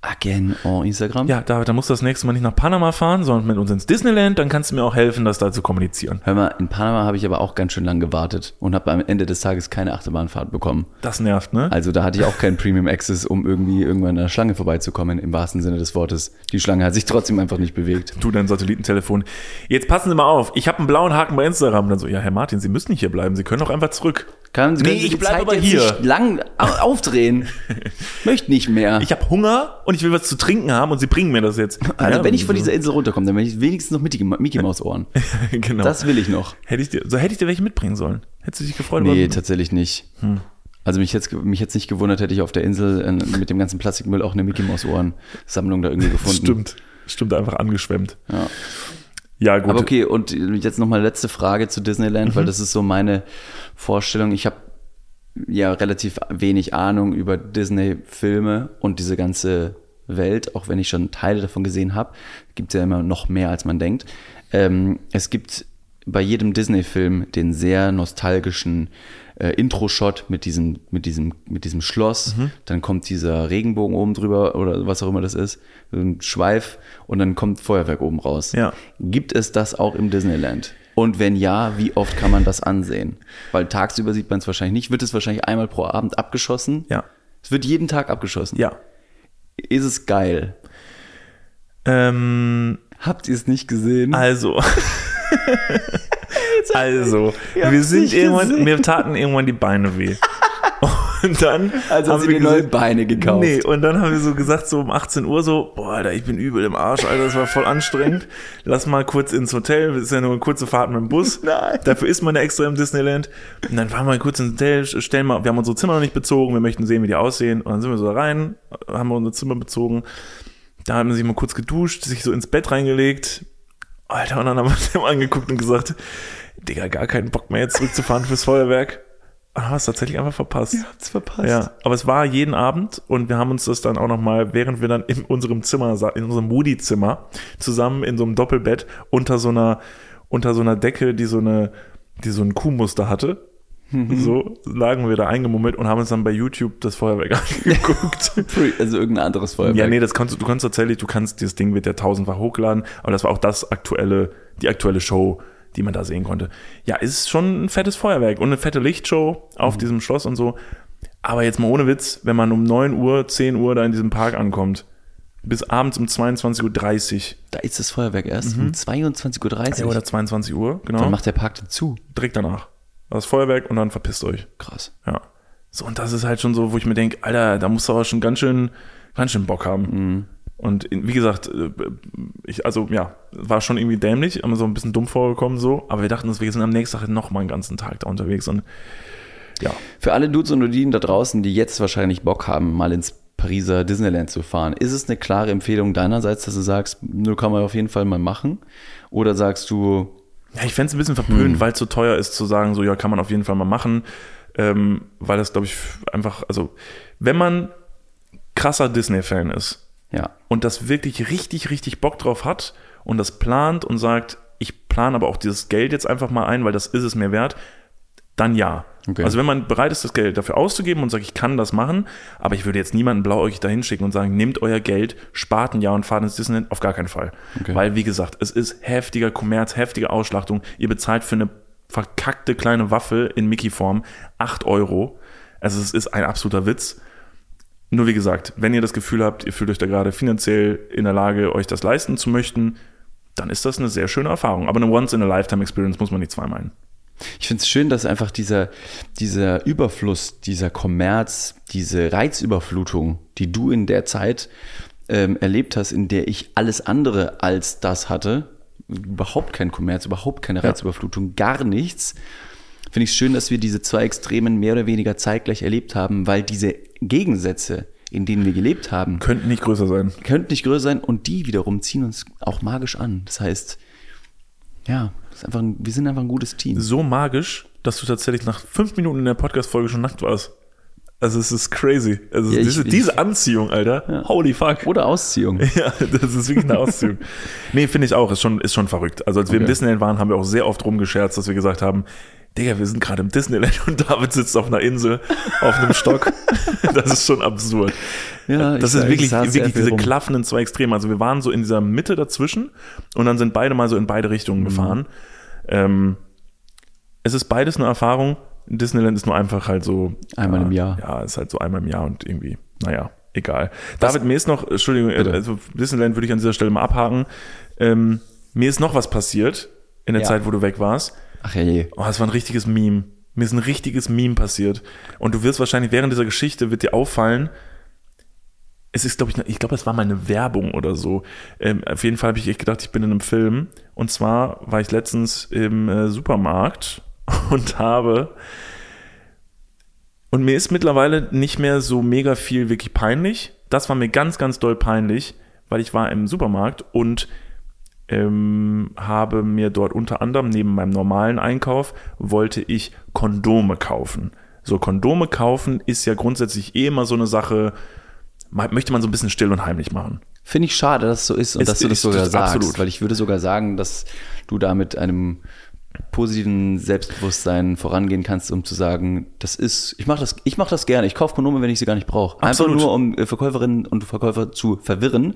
S2: Haken en Instagram.
S1: Ja, David, da musst du das nächste Mal nicht nach Panama fahren, sondern mit uns ins Disneyland, dann kannst du mir auch helfen, das da zu kommunizieren.
S2: Hör mal, in Panama habe ich aber auch ganz schön lang gewartet und habe am Ende des Tages keine Achterbahnfahrt bekommen.
S1: Das nervt, ne?
S2: Also da hatte ich auch keinen Premium Access, um irgendwie irgendwann an der Schlange vorbeizukommen, im wahrsten Sinne des Wortes. Die Schlange hat sich trotzdem einfach nicht bewegt.
S1: Du, dein Satellitentelefon. Jetzt passen Sie mal auf. Ich habe einen blauen Haken bei Instagram. Dann so, ja, Herr Martin, Sie müssen nicht hier bleiben. Sie können auch einfach zurück.
S2: Kann,
S1: Nee, ich
S2: die
S1: bleib
S2: Zeit
S1: aber hier.
S2: Nicht lang au- aufdrehen. Möchte nicht mehr.
S1: Ich habe Hunger und ich will was zu trinken haben und Sie bringen mir das jetzt.
S2: also
S1: Ja,
S2: wenn ich von dieser Insel runterkomme, dann will ich wenigstens noch Mickey, Mickey Maus Ohren.
S1: genau.
S2: Das will ich noch.
S1: hätte ich dir, so hätte ich dir welche mitbringen sollen. Hättest du dich gefreut?
S2: Nee, tatsächlich nicht.
S1: Hm.
S2: Also mich jetzt mich jetzt nicht gewundert, hätte ich auf der Insel äh, mit dem ganzen Plastikmüll auch eine Mickey Maus Ohren Sammlung da irgendwie gefunden.
S1: Stimmt. Stimmt, einfach angeschwemmt.
S2: Ja.
S1: Ja, gut.
S2: Aber okay, und jetzt nochmal letzte Frage zu Disneyland,
S1: Mhm.
S2: weil das ist so meine Vorstellung. Ich habe ja relativ wenig Ahnung über Disney-Filme und diese ganze Welt, auch wenn ich schon Teile davon gesehen habe. Gibt es ja immer noch mehr, als man denkt. Ähm, es gibt bei jedem Disney-Film den sehr nostalgischen äh, Intro-Shot mit diesem, mit, diesem, mit diesem Schloss.
S1: Mhm.
S2: Dann kommt dieser Regenbogen oben drüber oder was auch immer das ist, so ein Schweif und dann kommt Feuerwerk oben raus.
S1: Ja.
S2: Gibt es das auch im Disneyland? Und wenn ja, wie oft kann man das ansehen? Weil tagsüber sieht man es wahrscheinlich nicht. Wird es wahrscheinlich einmal pro Abend abgeschossen?
S1: Ja.
S2: Es wird jeden Tag abgeschossen.
S1: Ja.
S2: Ist es geil?
S1: Ähm,
S2: Habt ihr es nicht gesehen?
S1: also. also, wir sind irgendwann,
S2: gesehen.
S1: mir taten irgendwann die Beine weh. Und dann
S2: Also haben sie dir neue Beine gekauft.
S1: Nee, und dann haben wir so gesagt, so um 18 Uhr so, boah, Alter, ich bin übel im Arsch, Alter, das war voll anstrengend. Lass mal kurz ins Hotel, das ist ja nur eine kurze Fahrt mit dem Bus.
S2: Nein.
S1: Dafür ist man ja extra im Disneyland. Und dann fahren wir kurz ins Hotel, stellen mal, wir haben unsere Zimmer noch nicht bezogen, wir möchten sehen, wie die aussehen. Und dann sind wir so da rein, haben wir unser Zimmer bezogen. Da haben wir sich mal kurz geduscht, sich so ins Bett reingelegt. Alter, und dann haben wir uns angeguckt und gesagt, Digga, gar keinen Bock mehr jetzt zurückzufahren fürs Feuerwerk. Haben es tatsächlich einfach verpasst.
S2: habt's verpasst.
S1: Ja, aber es war jeden Abend und wir haben uns das dann auch nochmal, während wir dann in unserem Zimmer, in unserem Moody-Zimmer, zusammen in so einem Doppelbett unter so einer, unter so einer Decke, die so eine, die so ein Kuhmuster hatte. So lagen wir da eingemummelt und haben uns dann bei YouTube das Feuerwerk angeguckt.
S2: Also irgendein anderes Feuerwerk.
S1: ja, nee, das kannst du, du kannst tatsächlich, du kannst, dieses Ding wird ja tausendfach hochladen, aber das war auch das aktuelle, die aktuelle Show, die man da sehen konnte. Ja, ist schon ein fettes Feuerwerk und eine fette Lichtshow auf diesem Schloss und so. Aber jetzt mal ohne Witz, wenn man um 9 Uhr, 10 Uhr da in diesem Park ankommt, bis abends um 22.30 Uhr,
S2: Da ist das Feuerwerk erst um 22.30
S1: ja,
S2: Uhr.
S1: oder 22 Uhr, genau,
S2: Dann macht der Park dann zu.
S1: direkt danach. Das Feuerwerk und dann verpisst euch.
S2: Krass.
S1: Ja. So, und das ist halt schon so, wo ich mir denke, Alter, da musst du aber schon ganz schön, ganz schön Bock haben. Und wie gesagt, äh, ich, also ja, war schon irgendwie dämlich, aber so ein bisschen dumm vorgekommen so, aber wir dachten uns, wir sind am nächsten Tag noch mal einen ganzen Tag da unterwegs und ja,
S2: Für alle Dudes und Dudinen da draußen, die jetzt wahrscheinlich Bock haben, mal ins Pariser Disneyland zu fahren, ist es eine klare Empfehlung deinerseits, dass du sagst, nur kann man auf jeden Fall mal machen? Oder sagst du,
S1: Ja, ich fände es ein bisschen verpönt, weil es so teuer ist zu sagen, so ja, kann man auf jeden Fall mal machen. Ähm, weil das, glaube ich, einfach, also, wenn man krasser Disney-Fan ist
S2: Ja.
S1: und das wirklich richtig, richtig Bock drauf hat und das plant und sagt, ich plane aber auch dieses Geld jetzt einfach mal ein, weil das ist es mir wert, dann ja.
S2: Okay.
S1: Also wenn man bereit ist, das Geld dafür auszugeben und sagt, ich kann das machen, aber ich würde jetzt niemanden blauäugig dahin schicken und sagen, nehmt euer Geld, spart ein Jahr und fahrt ins Disneyland, auf gar keinen Fall.
S2: Okay.
S1: Weil, wie gesagt, es ist heftiger Kommerz, heftige Ausschlachtung. Ihr bezahlt für eine verkackte kleine Waffel in Mickey-Form 8 Euro. Also es ist ein absoluter Witz. Nur wie gesagt, wenn ihr das Gefühl habt, ihr fühlt euch da gerade finanziell in der Lage, euch das leisten zu möchten, dann ist das eine sehr schöne Erfahrung. Aber eine Once-in-a-Lifetime-Experience muss man nicht zweimal meinen.
S2: Ich finde es schön, dass einfach dieser, dieser Überfluss, dieser Kommerz, diese Reizüberflutung, die du in der Zeit ähm, erlebt hast, in der ich alles andere als das hatte, überhaupt kein Kommerz, überhaupt keine Reizüberflutung, gar nichts, finde ich es schön, dass wir diese zwei Extremen mehr oder weniger zeitgleich erlebt haben, weil diese Gegensätze, in denen wir gelebt haben,
S1: Könnte nicht größer sein.
S2: könnten nicht größer sein und die wiederum ziehen uns auch magisch an. Das heißt, ja, einfach ein, wir sind einfach ein gutes Team.
S1: So magisch, dass du tatsächlich nach fünf Minuten in der Podcast-Folge schon nackt warst. Also es ist crazy. Also
S2: Ja,
S1: diese,
S2: ich-
S1: diese Anziehung, Alter. Holy fuck.
S2: Oder Ausziehung.
S1: Ja, das ist wirklich eine Ausziehung. nee, finde ich auch. Ist schon, ist schon verrückt. Also als wir im. Disneyland waren, haben wir auch sehr oft rumgescherzt, dass wir gesagt haben, Digga, wir sind gerade im Disneyland und David sitzt auf einer Insel, auf einem Stock. das ist schon absurd.
S2: Ja,
S1: das ist
S2: ich
S1: wirklich, wirklich diese
S2: rum.
S1: klaffenden zwei Extreme. Also wir waren so in dieser Mitte dazwischen und dann sind beide mal so in beide Richtungen
S2: Mhm.
S1: gefahren. Ähm, es ist beides eine Erfahrung. Disneyland ist nur einfach halt so.
S2: Einmal
S1: ja,
S2: im Jahr.
S1: Ja, ist halt so einmal im Jahr und irgendwie, naja, egal. David, mir ist noch, Entschuldigung,
S2: Bitte.
S1: also Disneyland würde ich an dieser Stelle mal abhaken. Ähm, mir ist noch was passiert in der
S2: Ja.
S1: Zeit, wo du weg warst.
S2: Ach je.
S1: Oh, es war ein richtiges Meme. Mir ist ein richtiges Meme passiert. Und du wirst wahrscheinlich während dieser Geschichte wird dir auffallen, es ist, glaube ich, ich glaube, das war mal eine Werbung oder so. Ähm, auf jeden Fall habe ich echt gedacht, ich bin in einem Film. Und zwar war ich letztens im äh, Supermarkt und habe. Und mir ist mittlerweile nicht mehr so mega viel wirklich peinlich. Das war mir ganz, ganz doll peinlich, weil ich war im Supermarkt und ähm, habe mir dort unter anderem neben meinem normalen Einkauf wollte ich Kondome kaufen. So Kondome kaufen ist ja grundsätzlich eh immer so eine Sache, möchte man so ein bisschen still und heimlich machen.
S2: Finde ich schade, dass es so ist und
S1: Es
S2: dass du das sogar sagst,
S1: absolut.
S2: weil ich würde sogar sagen, dass du da mit einem positiven Selbstbewusstsein vorangehen kannst, um zu sagen, das ist, ich mache das, ich mache das gerne, ich kaufe Kondome, wenn ich sie gar nicht brauche. Einfach nur, um äh, Verkäuferinnen und Verkäufer zu verwirren,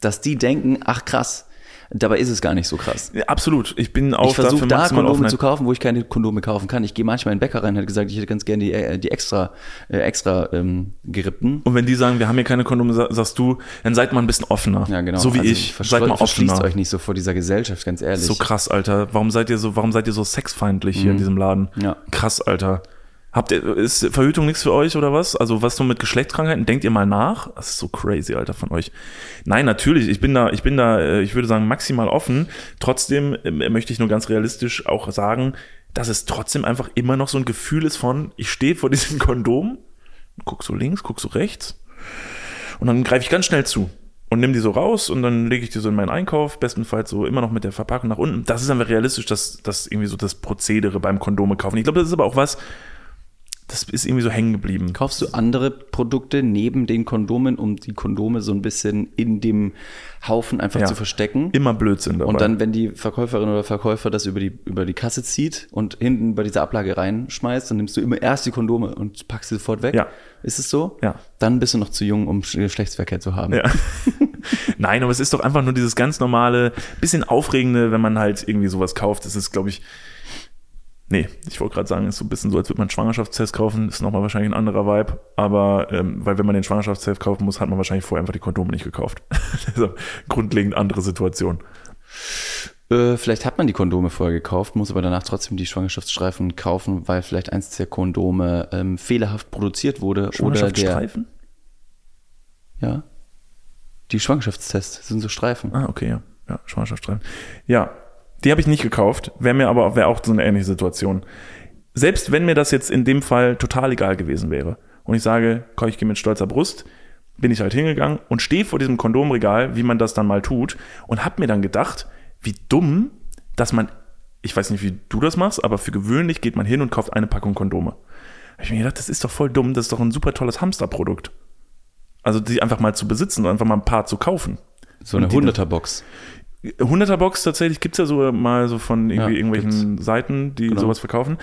S2: dass die denken, ach krass, dabei ist es gar nicht so krass.
S1: Ja, absolut. Ich bin auch
S2: Ich versuche da Kondome
S1: Offenheit.
S2: zu kaufen, wo ich keine Kondome kaufen kann. Ich gehe manchmal in den Bäcker rein und hätte gesagt, ich hätte ganz gerne die, äh, die extra, äh, extra ähm, gerippten.
S1: Und wenn die sagen, wir haben hier keine Kondome, sa- sagst du, dann seid mal ein bisschen offener.
S2: Ja, genau.
S1: So wie
S2: Also
S1: ich. Seid mal offener.
S2: euch nicht so vor dieser Gesellschaft, ganz ehrlich.
S1: So krass, Alter. Warum seid ihr so, warum seid ihr so sexfeindlich hier in diesem Laden?
S2: Mhm. Ja.
S1: Krass, Alter. Habt ihr, ist Verhütung nichts für euch oder was? Also was so mit Geschlechtskrankheiten? Denkt ihr mal nach? Das ist so crazy, Alter, von euch. Nein, natürlich. Ich bin da, ich bin da, äh, ich würde sagen, maximal offen. Trotzdem äh, möchte ich nur ganz realistisch auch sagen, dass es trotzdem einfach immer noch so ein Gefühl ist von, ich stehe vor diesem Kondom, guck so links, guck so rechts und dann greife ich ganz schnell zu und nehme die so raus und dann lege ich die so in meinen Einkauf, bestenfalls so immer noch mit der Verpackung nach unten. Das ist einfach realistisch, dass das irgendwie so das Prozedere beim Kondome kaufen. Ich glaube, das ist aber auch was, das ist irgendwie so hängen geblieben.
S2: Kaufst du andere Produkte neben den Kondomen, um die Kondome so ein bisschen in dem Haufen einfach
S1: Ja.
S2: zu verstecken?
S1: Immer Blödsinn dabei.
S2: Und dann, wenn die Verkäuferin oder Verkäufer das über die, über die Kasse zieht und hinten bei dieser Ablage reinschmeißt, dann nimmst du immer erst die Kondome und packst sie sofort weg.
S1: Ja.
S2: Ist es so?
S1: Ja.
S2: Dann bist du noch zu jung, um Geschlechtsverkehr zu haben.
S1: Ja. Nein, aber es ist doch einfach nur dieses ganz normale, bisschen aufregende, wenn man halt irgendwie sowas kauft. Das ist, glaube ich, nee, ich wollte gerade sagen, es ist so ein bisschen so, als würde man einen Schwangerschaftstest kaufen. Ist nochmal wahrscheinlich ein anderer Vibe. Aber, ähm, weil wenn man den Schwangerschaftstest kaufen muss, hat man wahrscheinlich vorher einfach die Kondome nicht gekauft. also, grundlegend andere Situation.
S2: Äh, vielleicht hat man die Kondome vorher gekauft, muss aber danach trotzdem die Schwangerschaftsstreifen kaufen, weil vielleicht eins der Kondome ähm, fehlerhaft produziert wurde oder der
S1: Schwangerschaftsstreifen?
S2: ja die Schwangerschaftstests sind so Streifen.
S1: Ah, okay, ja. Ja, Schwangerschaftsstreifen. Ja, die habe ich nicht gekauft. Wäre mir aber wäre auch so eine ähnliche Situation. Selbst wenn mir das jetzt in dem Fall total egal gewesen wäre und ich sage, komm, ich gehe mit stolzer Brust, bin ich halt hingegangen und stehe vor diesem Kondomregal, wie man das dann mal tut, und habe mir dann gedacht, wie dumm, dass man, ich weiß nicht, wie du das machst, aber für gewöhnlich geht man hin und kauft eine Packung Kondome. Hab ich mir gedacht, das ist doch voll dumm, das ist doch ein super tolles Hamsterprodukt. Also die einfach mal zu besitzen und einfach mal ein paar zu kaufen.
S2: So eine
S1: Und die-
S2: 100er-Box.
S1: 100er Box tatsächlich gibt's ja so mal so von irgendwie
S2: Ja,
S1: irgendwelchen Seiten, die
S2: Genau.
S1: sowas verkaufen.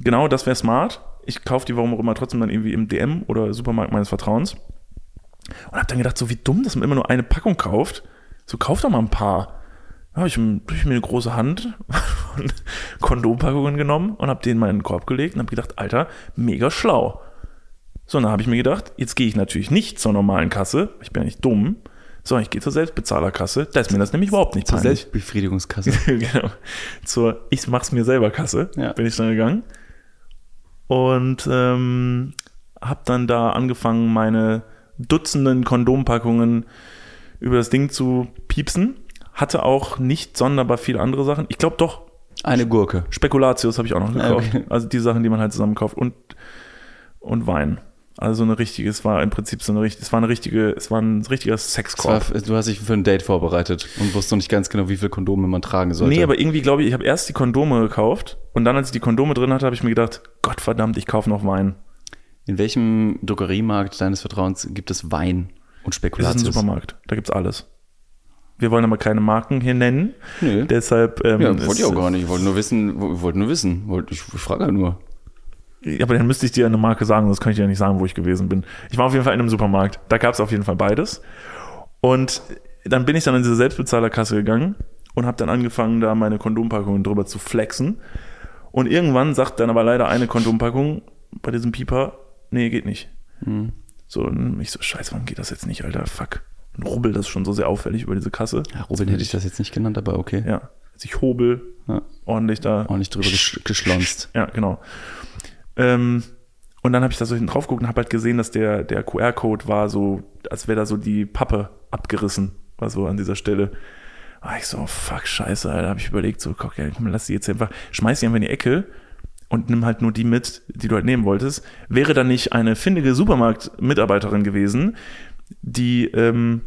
S1: Genau, das wäre smart. Ich kaufe die warum auch immer trotzdem dann irgendwie im DM oder Supermarkt meines Vertrauens. Und habe dann gedacht, so wie dumm, dass man immer nur eine Packung kauft. So kauft doch mal ein paar. Da habe ich, hab ich mir eine große Hand von Kondompackungen genommen und habe den in den Korb gelegt und habe gedacht, Alter, mega schlau. So, und dann habe ich mir gedacht, jetzt gehe ich natürlich nicht zur normalen Kasse, ich bin ja nicht dumm, sondern ich gehe zur Selbstbezahlerkasse. Da ist mir das nämlich überhaupt nicht
S2: Zur
S1: peinlich.
S2: Selbstbefriedigungskasse.
S1: genau. Zur Ich mach's mir selber Kasse
S2: Ja.
S1: bin ich dann gegangen. Und ähm, habe dann da angefangen, meine Dutzenden Kondompackungen über das Ding zu piepsen. Hatte auch nicht sonderbar viele andere Sachen. Ich glaube doch,
S2: Eine Gurke.
S1: Spekulatius habe ich auch noch gekauft.
S2: Okay.
S1: Also die Sachen, die man halt zusammen kauft. Und, und Wein. Also eine richtige, es war im Prinzip so eine richtige, es war eine richtige, es war ein richtiger
S2: Es
S1: Sexkorb.
S2: war, du hast dich für ein Date vorbereitet und wusstest noch nicht ganz genau, wie viel Kondome man tragen sollte.
S1: Nee, aber irgendwie glaube ich, ich habe erst die Kondome gekauft und dann, als ich die Kondome drin hatte, habe ich mir gedacht, Gott verdammt, ich kaufe noch Wein.
S2: In welchem Drogeriemarkt deines Vertrauens gibt es Wein und
S1: Das ist ein Supermarkt, da gibt's alles. Wir wollen aber keine Marken hier nennen,
S2: Nö.
S1: deshalb. Ähm,
S2: Ja, wollte ich auch gar nicht. Ich wollte nur wissen, wollte nur wissen. Ich, ich frage ja nur.
S1: Ja, aber dann müsste ich dir eine Marke sagen, sonst kann ich dir ja nicht sagen, wo ich gewesen bin. Ich war auf jeden Fall in einem Supermarkt. Da gab es auf jeden Fall beides. Und dann bin ich dann in diese Selbstbezahlerkasse gegangen und habe dann angefangen, da meine Kondompackungen drüber zu flexen. Und irgendwann sagt dann aber leider eine Kondompackung bei diesem Pieper, nee, geht nicht.
S2: Hm.
S1: So, und ich so, scheiße, warum geht das jetzt nicht, Alter? Fuck. Ein Rubbel, das schon so sehr auffällig über diese Kasse.
S2: Ja, Robin hätte ich das jetzt nicht genannt, aber okay.
S1: Ja, also ich hobel
S2: Ja.
S1: ordentlich da.
S2: Ordentlich drüber gesch geschlonzt.
S1: Ja, genau. Ähm, und dann habe ich da so hinten drauf geguckt und habe halt gesehen, dass der, der QR-Code war so, als wäre da so die Pappe abgerissen, war so an dieser Stelle. War ich so, fuck, scheiße, Alter. habe ich überlegt, so, guck, ja, komm, lass die jetzt einfach, schmeiß die einfach in die Ecke und nimm halt nur die mit, die du halt nehmen wolltest. Wäre da nicht eine findige Supermarkt-Mitarbeiterin gewesen, die ähm,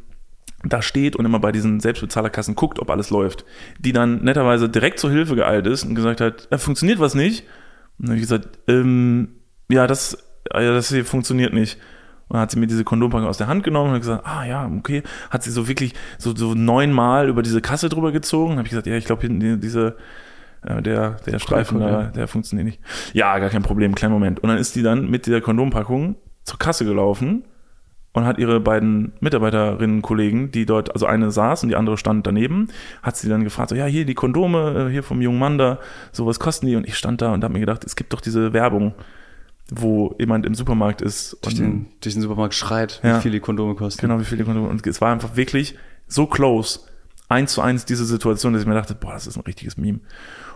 S1: da steht und immer bei diesen Selbstbezahlerkassen guckt, ob alles läuft, die dann netterweise direkt zur Hilfe geeilt ist und gesagt hat, äh, funktioniert was nicht? Und dann habe ich gesagt, ähm, ja, das, äh, ja, das hier funktioniert nicht. Und dann hat sie mir diese Kondompackung aus der Hand genommen und hat gesagt, ah ja, okay. Hat sie so wirklich so, so neunmal über diese Kasse drüber gezogen. habe ich gesagt, ja, ich glaube, hinten die- diese, äh, der, der Streifen
S2: Cool,
S1: da,
S2: ja.
S1: der funktioniert nicht. Ja, gar kein Problem, kleinen Moment. Und dann ist die dann mit dieser Kondompackung zur Kasse gelaufen und hat ihre beiden Mitarbeiterinnen, Kollegen, die dort, also eine saß und die andere stand daneben, hat sie dann gefragt, so, ja, hier die Kondome, äh, hier vom jungen Mann da, so was kosten die? Und ich stand da und habe mir gedacht, es gibt doch diese Werbung, wo jemand im Supermarkt ist
S2: Durch
S1: und
S2: den, durch den Supermarkt schreit,
S1: Ja.
S2: wie viel die Kondome kosten.
S1: genau wie viele Kondome. Und es war einfach wirklich so close, eins zu eins diese Situation, dass ich mir dachte, boah, das ist ein richtiges Meme.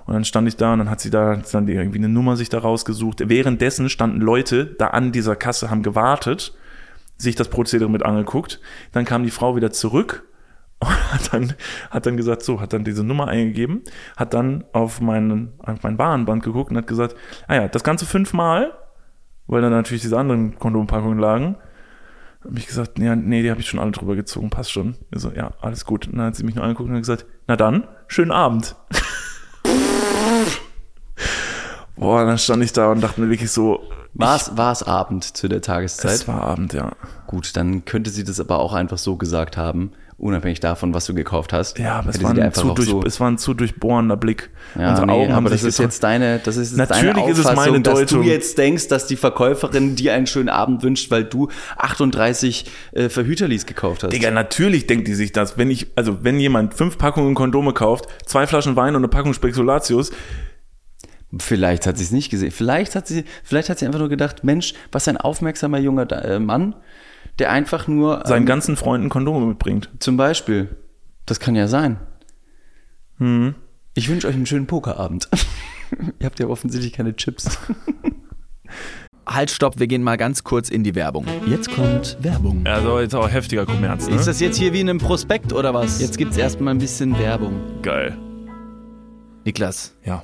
S1: Und dann stand ich da und dann hat sie da hat sie dann irgendwie eine Nummer sich da rausgesucht. Währenddessen standen Leute da an dieser Kasse, haben gewartet, sich das Prozedere mit angeguckt. Dann kam die Frau wieder zurück und hat dann, hat dann gesagt, so, hat dann diese Nummer eingegeben, hat dann auf, meinen, auf mein Warenband geguckt und hat gesagt, ah ja, das Ganze fünfmal, weil dann natürlich diese anderen Kondompackungen lagen. Habe ich gesagt, ja, nee, die habe ich schon alle drüber gezogen, passt schon. Ich so, ja, alles gut. Und dann hat sie mich nur angeguckt und hat gesagt, na dann, schönen Abend. Boah, dann stand ich da und dachte mir wirklich so,
S2: War es, war es Abend zu der Tageszeit?
S1: es war Abend, ja.
S2: Gut, dann könnte sie das aber auch einfach so gesagt haben, unabhängig davon, was du gekauft hast.
S1: Ja, aber es war, ein zu durch,
S2: so,
S1: es war ein zu durchbohrender Blick.
S2: ja,
S1: Unsere
S2: nee,
S1: Augen haben
S2: aber das
S1: sich
S2: ist jetzt deine, das ist jetzt
S1: Natürlich
S2: deine
S1: ist es
S2: Auffassung,
S1: meine
S2: dass
S1: Deutung.
S2: du jetzt denkst, dass die Verkäuferin dir einen schönen Abend wünscht, weil du 38 äh, Verhüterlis gekauft hast.
S1: Digga, natürlich denkt die sich das. Wenn ich, also wenn jemand fünf Packungen Kondome kauft, zwei Flaschen Wein und eine Packung Spekulatius,
S2: Vielleicht hat sie es nicht gesehen. Vielleicht hat sie, vielleicht hat sie einfach nur gedacht, Mensch, was ein aufmerksamer junger äh, Mann, der einfach nur
S1: seinen
S2: ähm,
S1: ganzen Freunden Kondome mitbringt.
S2: zum Beispiel. Das kann ja sein.
S1: Mhm.
S2: Ich wünsche euch einen schönen Pokerabend. Ihr habt ja offensichtlich keine Chips.
S4: Halt, stopp, wir gehen mal ganz kurz in die Werbung.
S5: Jetzt kommt Werbung.
S1: Also jetzt auch heftiger Kommerz, ne?
S4: Ist das jetzt hier wie in einem Prospekt oder was?
S5: Jetzt gibt's erstmal ein bisschen Werbung.
S1: geil.
S4: Niklas,
S1: Ja.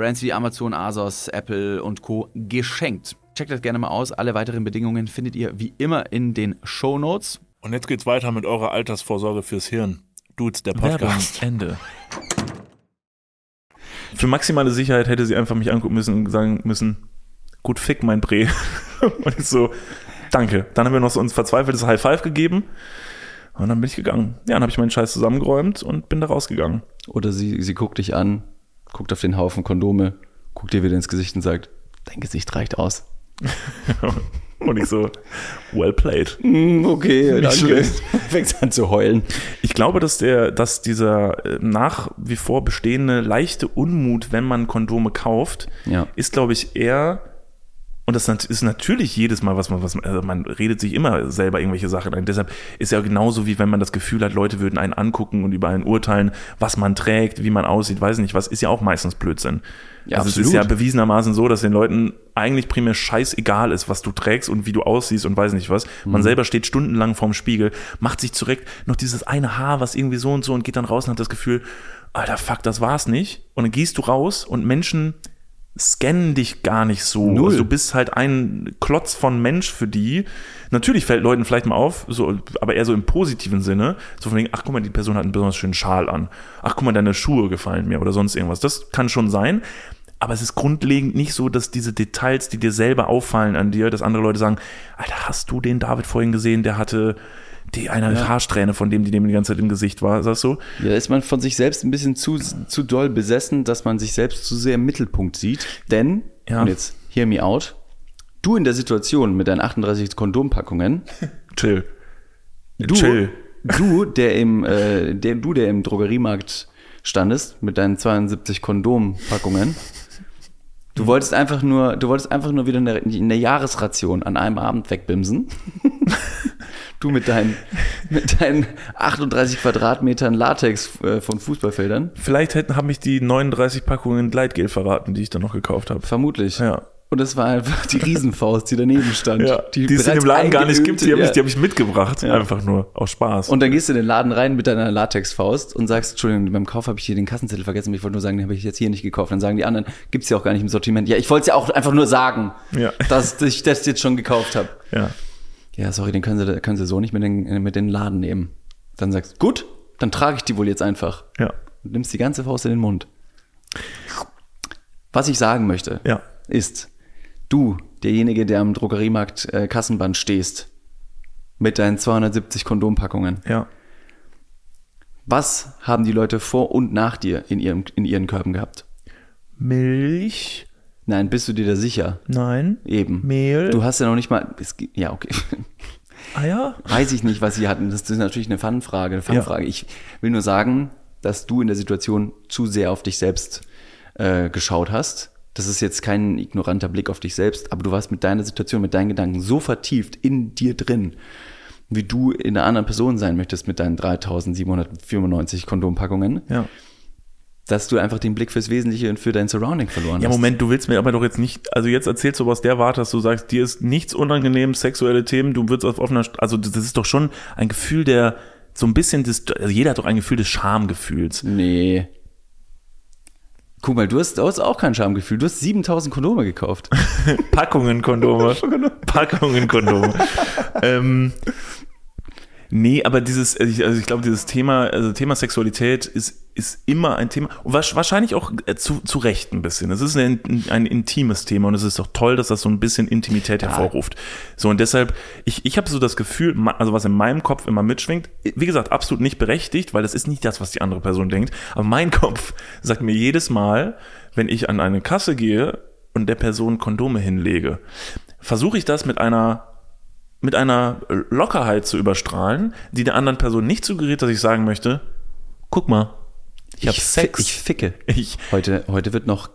S2: Brands wie Amazon, Asos, Apple und Co. geschenkt. Checkt das gerne mal aus. Alle weiteren Bedingungen findet ihr wie immer in den Show Notes.
S3: Und jetzt geht's weiter mit eurer Altersvorsorge fürs Hirn. Dudes, der
S1: Werbung,
S3: Podcast.
S1: Ende. Für maximale Sicherheit hätte sie einfach mich angucken müssen und sagen müssen, gut fick mein Bre. und ich so, danke. Dann haben wir noch so uns verzweifeltes High Five gegeben. Und dann bin ich gegangen. Ja, dann habe ich meinen Scheiß zusammengeräumt und bin da rausgegangen.
S2: Oder sie, sie guckt dich an, guckt auf den Haufen Kondome, guckt dir wieder ins Gesicht und sagt, dein Gesicht reicht aus.
S1: Und ich so, well played.
S2: Okay,
S1: Nicht schlecht.
S2: Fängt an zu heulen.
S1: Ich glaube, dass der, dass dieser äh, nach wie vor bestehende leichte Unmut, wenn man Kondome kauft,
S2: Ja.
S1: ist, glaube ich, eher und das ist natürlich jedes Mal, was man, was man, also man redet sich immer selber irgendwelche Sachen ein. Deshalb ist ja genauso wie wenn man das Gefühl hat, Leute würden einen angucken und über einen urteilen, was man trägt, wie man aussieht, weiß nicht was, ist ja auch meistens Blödsinn.
S2: Ja,
S1: also es
S2: absolut.
S1: ist ja bewiesenermaßen so, dass den Leuten eigentlich primär scheißegal ist, was du trägst und wie du aussiehst und weiß nicht was.
S2: Mhm.
S1: Man selber steht stundenlang vorm Spiegel, macht sich zurecht, noch dieses eine Haar, was irgendwie so und so und geht dann raus und hat das Gefühl, alter fuck, das war's nicht. Und dann gehst du raus und Menschen scannen dich gar nicht so.
S2: Null.
S1: Also du bist halt ein Klotz von Mensch für die. Natürlich fällt Leuten vielleicht mal auf, so, aber eher so im positiven Sinne. So von wegen, ach guck mal, die Person hat einen besonders schönen Schal an. Ach guck mal, deine Schuhe gefallen mir oder sonst irgendwas. Das kann schon sein. Aber es ist grundlegend nicht so, dass diese Details, die dir selber auffallen an dir, dass andere Leute sagen, Alter, hast du den David vorhin gesehen, der hatte die eine Haarsträhne von dem, die dem die ganze Zeit im Gesicht war, sagst du?
S2: Ja, ist man von sich selbst ein bisschen zu, zu doll besessen, dass man sich selbst zu sehr im Mittelpunkt sieht. Denn,
S1: Ja.
S2: und jetzt hear me out, du in der Situation mit deinen 38 Kondompackungen,
S1: Chill.
S2: du,
S1: Chill.
S2: du, der im, äh, der, du, der im Drogeriemarkt standest mit deinen 72 Kondompackungen, du wolltest einfach nur, du wolltest einfach nur wieder eine, eine Jahresration an einem Abend wegbimsen. du mit deinen, mit deinen 38 Quadratmetern Latex äh, von Fußballfeldern.
S1: Vielleicht hätten, haben mich die 39 Packungen Gleitgel verraten, die ich dann noch gekauft habe.
S2: Vermutlich.
S1: Ja.
S2: Und das war einfach die Riesenfaust, die daneben stand.
S1: Ja, die, es in dem Laden gar nicht gibt, die habe
S2: eingeölte-
S1: ich, die hab ich mitgebracht.
S2: Ja.
S1: Einfach nur aus Spaß.
S2: Und dann gehst du in den Laden rein mit deiner Latexfaust und sagst, Entschuldigung, beim Kauf habe ich hier den Kassenzettel vergessen, ich wollte nur sagen, den habe ich jetzt hier nicht gekauft. Dann sagen die anderen, gibt's ja auch gar nicht im Sortiment. Ja, ich wollte es ja auch einfach nur sagen,
S1: Ja.
S2: dass ich das jetzt schon gekauft habe.
S1: ja.
S2: Ja, sorry, den können sie, können sie so nicht mit den, mit den Laden nehmen. Dann sagst du, gut, dann trage ich die wohl jetzt einfach.
S1: Ja.
S2: Und nimmst die ganze Faust in den Mund. Was ich sagen möchte,
S1: Ja.
S2: ist, du, derjenige, der am Drogeriemarkt äh, Kassenband stehst, mit deinen 270 Kondompackungen,
S1: Ja.
S2: was haben die Leute vor und nach dir in, ihrem, in ihren Körben gehabt?
S1: Milch?
S2: Nein, bist du dir da sicher?
S1: Nein.
S2: Eben.
S1: Mehl?
S2: Du hast ja noch nicht mal. Es, ja, okay.
S1: Eier?
S2: Weiß ich nicht, was sie hatten. Das ist natürlich eine Fun-Frage. Eine Fun-Frage. Ich will nur sagen, dass du in der Situation zu sehr auf dich selbst äh, geschaut hast. Das ist jetzt kein ignoranter Blick auf dich selbst, aber du warst mit deiner Situation, mit deinen Gedanken so vertieft in dir drin, wie du in einer anderen Person sein möchtest mit deinen 3795 Kondompackungen,
S1: Ja.
S2: dass du einfach den Blick fürs Wesentliche und für dein Surrounding verloren
S1: Ja,
S2: hast.
S1: Moment, du willst mir aber doch jetzt nicht, also jetzt erzählst du aus der Warte, dass du sagst, dir ist nichts unangenehm, sexuelle Themen, du wirst auf offener, also das ist doch schon ein Gefühl der, so ein bisschen des, also jeder hat doch ein Gefühl des Schamgefühls.
S2: Nee. Guck mal, du hast, du hast auch kein Schamgefühl. Du hast 7000 Kondome gekauft.
S1: Packungen Kondome. Packungen Kondome. ähm, nee, aber dieses, also ich, also ich glaube, dieses Thema, also Thema Sexualität ist, ist immer ein Thema und wahrscheinlich auch äh, zu, zu Recht ein bisschen. Es ist ein, ein intimes Thema und es ist auch toll, dass das so ein bisschen Intimität hervorruft. So und deshalb, ich, ich habe so das Gefühl, also was in meinem Kopf immer mitschwingt, wie gesagt, absolut nicht berechtigt, weil das ist nicht das, was die andere Person denkt, aber mein Kopf sagt mir jedes Mal, wenn ich an eine Kasse gehe und der Person Kondome hinlege, versuche ich das mit einer mit einer Lockerheit zu überstrahlen, die der anderen Person nicht suggeriert, dass ich sagen möchte, guck mal, ich habe
S2: fi-
S1: Sex,
S2: Ich ficke.
S1: ich,
S2: Heute, heute wird noch.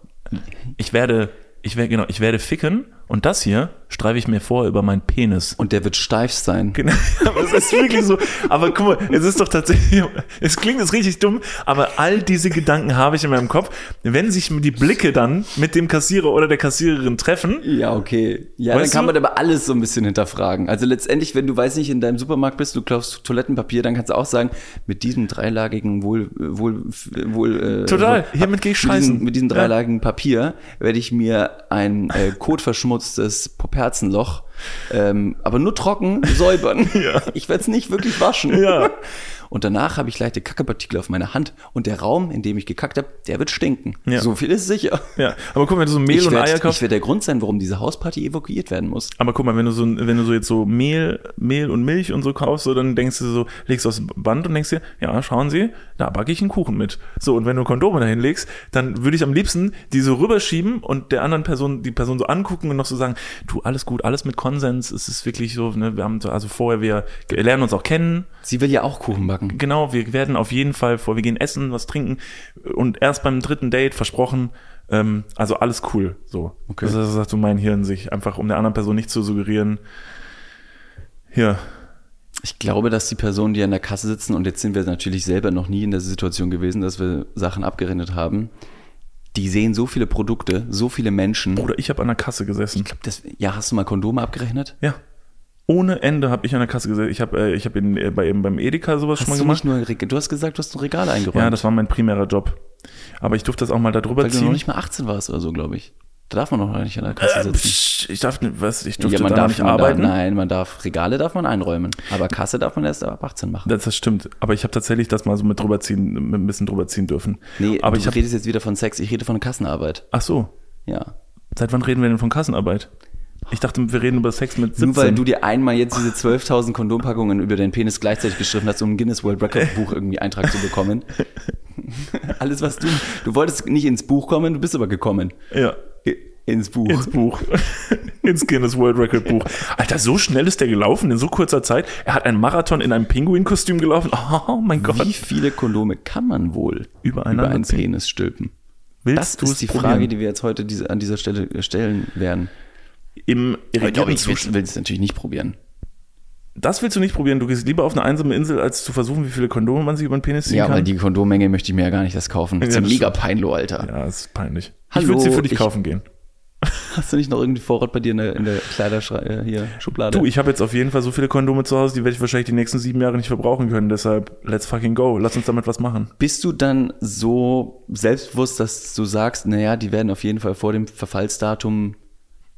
S1: ich werde, ich werde, genau, ich werde ficken und das hier streife ich mir vor über meinen Penis.
S2: Und der wird steif sein.
S1: Genau, aber es ist wirklich so. Aber guck mal, es ist doch tatsächlich, es klingt jetzt richtig dumm, aber all diese Gedanken habe ich in meinem Kopf. Wenn sich die Blicke dann mit dem Kassierer oder der Kassiererin treffen,
S2: Ja, okay. Ja, dann kann man aber alles so ein bisschen hinterfragen. Also letztendlich, wenn du, weiß nicht, in deinem Supermarkt bist, du kaufst Toilettenpapier, dann kannst du auch sagen, mit diesem dreilagigen wohl, wohl, wohl, äh,
S1: Total. Hiermit gehe ich
S2: mit
S1: scheißen.
S2: Diesem, mit diesem
S1: Ja.
S2: dreilagigen Papier werde ich mir ein äh, kotverschmutztes Poperzenloch, ähm, aber nur trocken säubern.
S1: Ja.
S2: Ich werde es nicht wirklich waschen.
S1: Ja.
S2: Und danach habe ich leichte Kackepartikel auf meiner Hand und der Raum, in dem ich gekackt habe, der wird stinken.
S1: Ja.
S2: So viel ist sicher.
S1: ja, aber guck mal, wenn du so Mehl
S2: Ich
S1: und Eier
S2: werde
S1: kaufst,
S2: werd der Grund sein, warum diese Hausparty evakuiert werden muss.
S1: Aber guck mal, wenn du so, wenn du so jetzt so Mehl, Mehl und Milch und so kaufst, so, dann denkst du so, legst aufs Band und denkst dir, ja, schauen Sie, da backe ich einen Kuchen mit. So, und wenn du Kondome dahin legst, dann würde ich am liebsten die so rüberschieben und der anderen Person, die Person so angucken und noch so sagen, du, alles gut, alles mit Konsens, es ist wirklich so, ne, wir haben so, also vorher, wir lernen uns auch kennen,
S2: Sie will ja auch Kuchen backen.
S1: Genau, wir werden auf jeden Fall vor, wir gehen essen, was trinken und erst beim dritten Date versprochen, ähm, also alles cool, so.
S2: Okay.
S1: Das ist, sagt so mein Hirn sich, einfach um der anderen Person nicht zu suggerieren, hier,
S2: Ich glaube, dass die Personen, die an der Kasse sitzen, und jetzt sind wir natürlich selber noch nie in der Situation gewesen, dass wir Sachen abgerendet haben, die sehen so viele Produkte, so viele Menschen.
S1: Bruder, ich habe an der Kasse gesessen.
S2: Das, ja, hast du mal Kondome abgerechnet?
S1: Ja. Ohne Ende habe ich an der Kasse gesessen. Ich habe äh, ich hab äh, bei, eben beim Edeka sowas
S2: Hast
S1: schon mal
S2: du
S1: gemacht.
S2: nicht nur Du hast gesagt, du hast ein Regal eingeräumt.
S1: Ja, das war mein primärer Job. Aber ich durfte das auch mal da drüber
S2: weil du noch
S1: ziehen.
S2: nicht mal 18 warst oder so, glaube ich. Da darf man noch nicht an der Kasse
S1: äh,
S2: sitzen.
S1: psch, ich darf was, ich durfte
S2: ja, man
S1: da
S2: darf
S1: nicht arbeiten.
S2: Darf, nein, man darf Regale darf man einräumen, aber Kasse darf man erst ab 18 machen.
S1: Das, das stimmt. Aber ich habe tatsächlich das mal so mit drüber ziehen, mit ein bisschen drüber ziehen dürfen.
S2: nee,
S1: aber ich
S2: redest jetzt wieder von Sex, ich rede von Kassenarbeit.
S1: Ach so.
S2: Ja.
S1: Seit wann reden wir denn von Kassenarbeit? Ich dachte, wir reden über Sex mit 17.
S2: Nur weil du dir einmal jetzt diese 12.000 Kondompackungen über deinen Penis gleichzeitig geschrieben hast, um ein Guinness World Record Buch irgendwie Eintrag zu bekommen. Alles, was du, du wolltest nicht ins Buch kommen, du bist aber gekommen.
S1: ja.
S2: Ins Buch.
S1: Ins Buch. Ins Guinness World Record Buch. Alter, so schnell ist der gelaufen in so kurzer Zeit. Er hat einen Marathon in einem Pinguinkostüm gelaufen. Oh mein Gott.
S2: Wie viele Kondome kann man wohl über einen? Penis stülpen?
S1: Willst
S2: Das ist die
S1: probieren?
S2: Frage, die wir jetzt heute diese, an dieser Stelle stellen werden.
S1: Im irrigierten
S2: ich
S1: Zustand.
S2: will es natürlich nicht probieren.
S1: Das willst du nicht probieren. Du gehst lieber auf eine einsame Insel, als zu versuchen, wie viele Kondome man sich über den Penis ziehen
S2: Ja,
S1: kann.
S2: weil die Kondommenge möchte ich mir ja gar nicht erst kaufen. Das ist
S1: Ja,
S2: ja
S1: das
S2: mega peinlo, Alter.
S1: ja, das ist peinlich. ich
S2: Hallo,
S1: würde sie für dich
S2: ich-
S1: kaufen gehen.
S2: Hast du nicht noch irgendwie Vorrat bei dir in der, in der Kleiderschrank hier Schublade?
S1: Du, ich habe jetzt auf jeden Fall so viele Kondome zu Hause, die werde ich wahrscheinlich die nächsten sieben Jahre nicht verbrauchen können. Deshalb, let's fucking go. Lass uns damit was machen.
S2: Bist du dann so selbstbewusst, dass du sagst, naja, die werden auf jeden Fall vor dem Verfallsdatum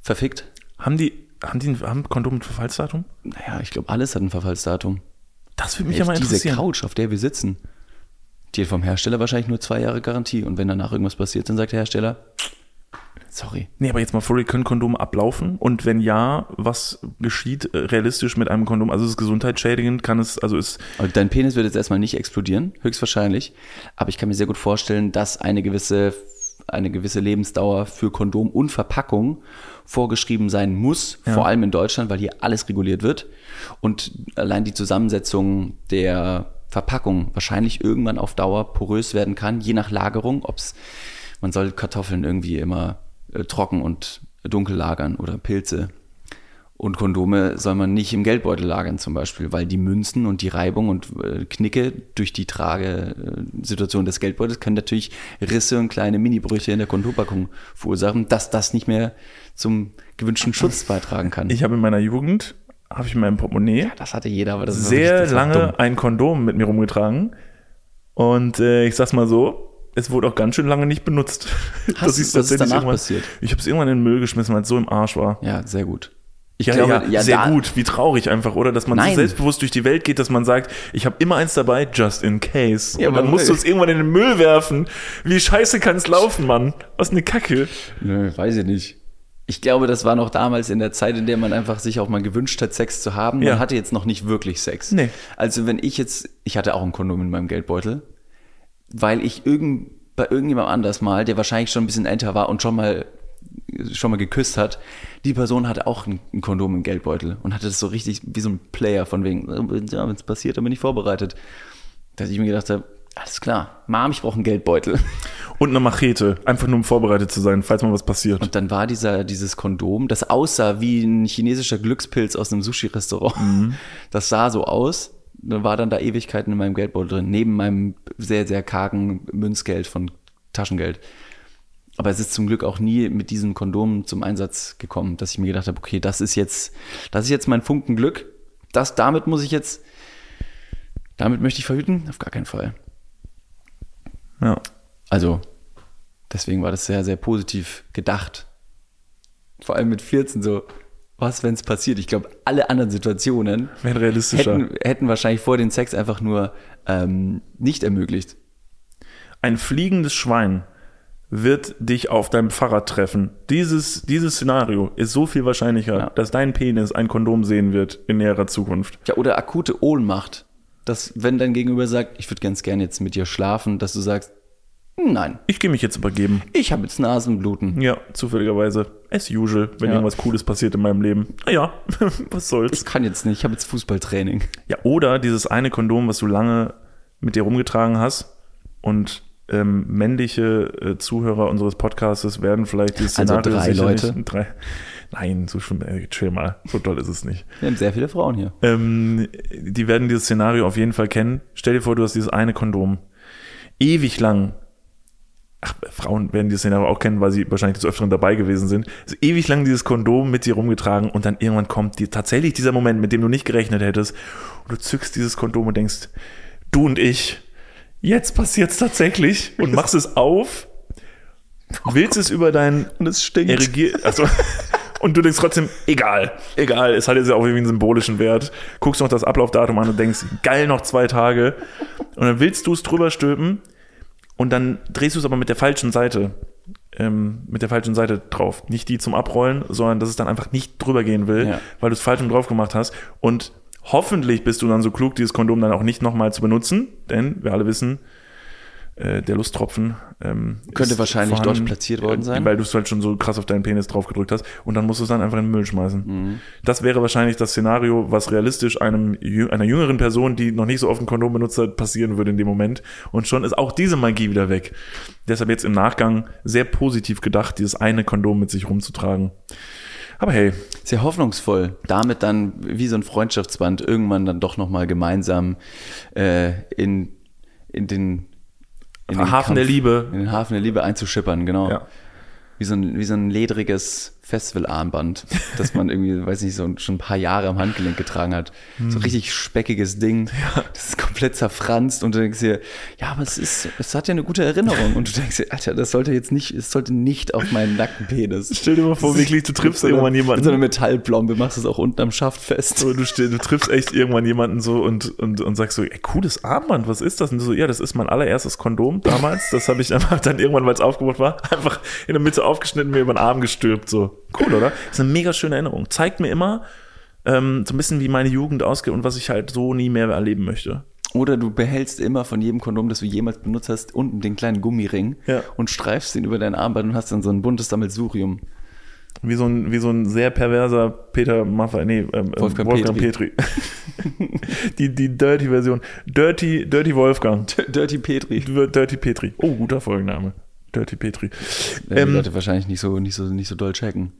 S2: verfickt?
S1: Haben die, haben die haben Kondome ein Verfallsdatum?
S2: Naja, ich glaube, alles hat ein Verfallsdatum.
S1: Das würde mich ja mal
S2: Jetzt diese
S1: interessieren.
S2: Couch, auf der wir sitzen, die hat vom Hersteller wahrscheinlich nur zwei Jahre Garantie. Und wenn danach irgendwas passiert, dann sagt der Hersteller, sorry.
S1: Nee, aber jetzt mal vor, können Kondome ablaufen? Und wenn ja, was geschieht äh, realistisch mit einem Kondom? Also ist es gesundheitsschädigend? Kann es, also ist,
S2: dein Penis wird jetzt erstmal nicht explodieren, höchstwahrscheinlich. Aber ich kann mir sehr gut vorstellen, dass eine gewisse, eine gewisse Lebensdauer für Kondom und Verpackung vorgeschrieben sein muss,
S1: Ja.
S2: vor allem in Deutschland, weil hier alles reguliert wird. Und allein die Zusammensetzung der Verpackung wahrscheinlich irgendwann auf Dauer porös werden kann, je nach Lagerung, ob's man soll Kartoffeln irgendwie immer äh, trocken und dunkel lagern oder Pilze. Und Kondome soll man nicht im Geldbeutel lagern zum Beispiel, weil die Münzen und die Reibung und äh, Knicke durch die Tragesituation des Geldbeutels können natürlich Risse und kleine Minibrüche in der Kondompackung verursachen, dass das nicht mehr zum gewünschten Schutz beitragen kann.
S1: ich habe in meiner Jugend, habe ich in meinem Portemonnaie
S2: das hatte jeder, aber das ist
S1: sehr
S2: das dumm.
S1: lange ein Kondom mit mir rumgetragen. Und äh, ich sag's mal so, es wurde auch ganz schön lange nicht benutzt.
S2: Hast du- was ist danach passiert?
S1: Ich habe es irgendwann in den Müll geschmissen, weil es so im Arsch war.
S2: Ja, sehr gut. Ich
S1: Ja,
S2: glaube,
S1: ja,
S2: ja,
S1: sehr
S2: da,
S1: gut. Wie traurig einfach, oder? Dass man
S2: Nein.
S1: so selbstbewusst durch die Welt geht, dass man sagt, ich habe immer eins dabei, just in case.
S2: Ja,
S1: und dann musst du es irgendwann in den Müll werfen. Wie scheiße kann es laufen, Mann? Was eine Kacke.
S2: Nö, weiß ich nicht. Ich glaube, das war noch damals in der Zeit, in der man einfach sich auch mal gewünscht hat, Sex zu haben. Man
S1: Ja.
S2: hatte jetzt noch nicht wirklich Sex.
S1: Nee.
S2: Also wenn ich jetzt, ich hatte auch ein Kondom in meinem Geldbeutel, weil ich irgend, bei irgendjemandem anders mal, der wahrscheinlich schon ein bisschen älter war und schon mal schon mal geküsst hat, die Person hatte auch ein, ein Kondom im Geldbeutel und hatte das so richtig wie so ein Player von wegen, ja, wenn es passiert, dann bin ich vorbereitet. Dass ich mir gedacht habe, alles klar, Mom, ich brauche einen Geldbeutel.
S1: Und eine Machete. Einfach nur um vorbereitet zu sein, falls mal was passiert.
S2: Und dann war dieser, dieses Kondom, das aussah wie ein chinesischer Glückspilz aus einem Sushi-Restaurant.
S1: Mhm.
S2: Das sah so aus. Dann war dann da Ewigkeiten in meinem Geldbeutel drin, neben meinem sehr, sehr kargen Münzgeld von Taschengeld. Aber es ist zum Glück auch nie mit diesem Kondom zum Einsatz gekommen, dass ich mir gedacht habe, okay, das ist jetzt, das ist jetzt mein Funken Glück. Das, damit muss ich jetzt, damit möchte ich verhüten? Auf gar keinen Fall.
S1: Ja.
S2: Also, deswegen war das sehr, sehr positiv gedacht. Vor allem mit 14 so, was, wenn es passiert? Ich glaube, alle anderen Situationen hätten, hätten wahrscheinlich vor den Sex einfach nur ähm, nicht ermöglicht.
S1: Ein fliegendes Schwein wird dich auf deinem Fahrrad treffen. Dieses, dieses Szenario ist so viel wahrscheinlicher,
S2: Ja.
S1: dass dein Penis ein Kondom sehen wird in näherer Zukunft.
S2: Ja, oder akute Ohnmacht. Dass, wenn dein Gegenüber sagt, ich würde ganz gerne jetzt mit dir schlafen, dass du sagst, nein,
S1: Ich gehe mich jetzt übergeben.
S2: ich habe jetzt Nasenbluten.
S1: Ja, zufälligerweise. As usual, wenn
S2: Ja.
S1: irgendwas Cooles passiert in meinem Leben. Naja, was soll's.
S2: Ich kann jetzt nicht, ich habe jetzt Fußballtraining.
S1: Ja, oder dieses eine Kondom, was du lange mit dir rumgetragen hast und ähm, männliche äh, Zuhörer unseres Podcasts werden vielleicht dieses
S2: Also
S1: Szenario
S2: drei
S1: sicherlich-
S2: Leute?
S1: Drei, nein, so schlimm, ey, chill mal, so toll ist es nicht.
S2: Wir haben sehr viele Frauen hier.
S1: Ähm, die werden dieses Szenario auf jeden Fall kennen. Stell dir vor, du hast dieses eine Kondom. Ewig lang. Ach, Frauen werden dieses Szenario auch kennen, weil sie wahrscheinlich des Öfteren dabei gewesen sind. Also ewig lang dieses Kondom mit dir rumgetragen und dann irgendwann kommt dir tatsächlich dieser Moment, mit dem du nicht gerechnet hättest. Und du zückst dieses Kondom und denkst, du und ich, jetzt passiert's tatsächlich und machst es auf, willst es über dein
S2: Und es stinkt.
S1: Erigier also, und du denkst trotzdem, egal, egal, es hat jetzt ja auch irgendwie einen symbolischen Wert. Guckst noch das Ablaufdatum an und denkst, geil, noch zwei Tage. Und dann willst du es drüber stülpen und dann drehst du es aber mit der falschen Seite, ähm, mit der falschen Seite drauf. Nicht die zum Abrollen, sondern dass es dann einfach nicht drüber gehen will,
S2: Ja.
S1: weil du es falsch drauf gemacht hast. Und hoffentlich bist du dann so klug, dieses Kondom dann auch nicht nochmal zu benutzen, denn wir alle wissen, äh, der Lusttropfen ähm,
S2: Könnte wahrscheinlich dort platziert worden
S1: äh,
S2: sein.
S1: Weil du es halt schon so krass auf deinen Penis drauf gedrückt hast und dann musst du es dann einfach in den Müll schmeißen.
S2: Mhm.
S1: Das wäre wahrscheinlich das Szenario, was realistisch einem einer jüngeren Person, die noch nicht so oft ein Kondom benutzt hat, passieren würde in dem Moment. Und schon ist auch diese Magie wieder weg. Deshalb jetzt im Nachgang sehr positiv gedacht, dieses eine Kondom mit sich rumzutragen. Aber hey,
S2: Sehr hoffnungsvoll. Damit dann wie so ein Freundschaftsband irgendwann dann doch nochmal gemeinsam äh, in, in den, in den
S1: Hafen der Liebe.
S2: In den Hafen der Liebe einzuschippern, genau.
S1: Ja.
S2: wie so ein, wie so ein ledriges Festivalarmband, das man irgendwie, weiß nicht, so schon ein paar Jahre am Handgelenk getragen hat. So ein richtig speckiges Ding. Das ist komplett zerfranst und du denkst dir, ja, aber es ist, es hat ja eine gute Erinnerung. Und du denkst dir, Alter, das sollte jetzt nicht, es sollte nicht auf meinen Nackenpenis.
S1: Stell dir mal vor, wirklich, du triffst
S2: so
S1: irgendwann jemanden.
S2: Mit so einer Metallplombe machst es auch unten am Schaft fest.
S1: So, du, steh, du triffst echt irgendwann jemanden so und, und, und sagst so, ey, cooles Armband, was ist das? Und du so, ja, das ist mein allererstes Kondom damals. Das habe ich einfach dann irgendwann, weil es aufgebaut war, einfach in der Mitte aufgeschnitten, mir über den Arm gestülpt. So, cool, oder? Das ist eine mega schöne Erinnerung. Zeigt mir immer ähm, so ein bisschen, wie meine Jugend ausgeht und was ich halt so nie mehr erleben möchte.
S2: Oder du behältst immer von jedem Kondom, das du jemals benutzt hast, unten den kleinen Gummiring
S1: Ja.
S2: und streifst ihn über dein Armband und hast dann so ein buntes Sammelsurium.
S1: Wie so ein, wie so ein sehr perverser Peter Maffay, nee, ähm, ähm,
S2: Wolfgang
S1: Wolfgang, Petri. die, die Dirty-Version. Dirty, Dirty Wolfgang.
S2: Dirty Petri.
S1: Dirty Petri. Oh, guter Folgenname. Dirty Petri.
S2: Ja, die
S1: Ähm,
S2: Leute wahrscheinlich nicht so, nicht so, nicht so doll checken.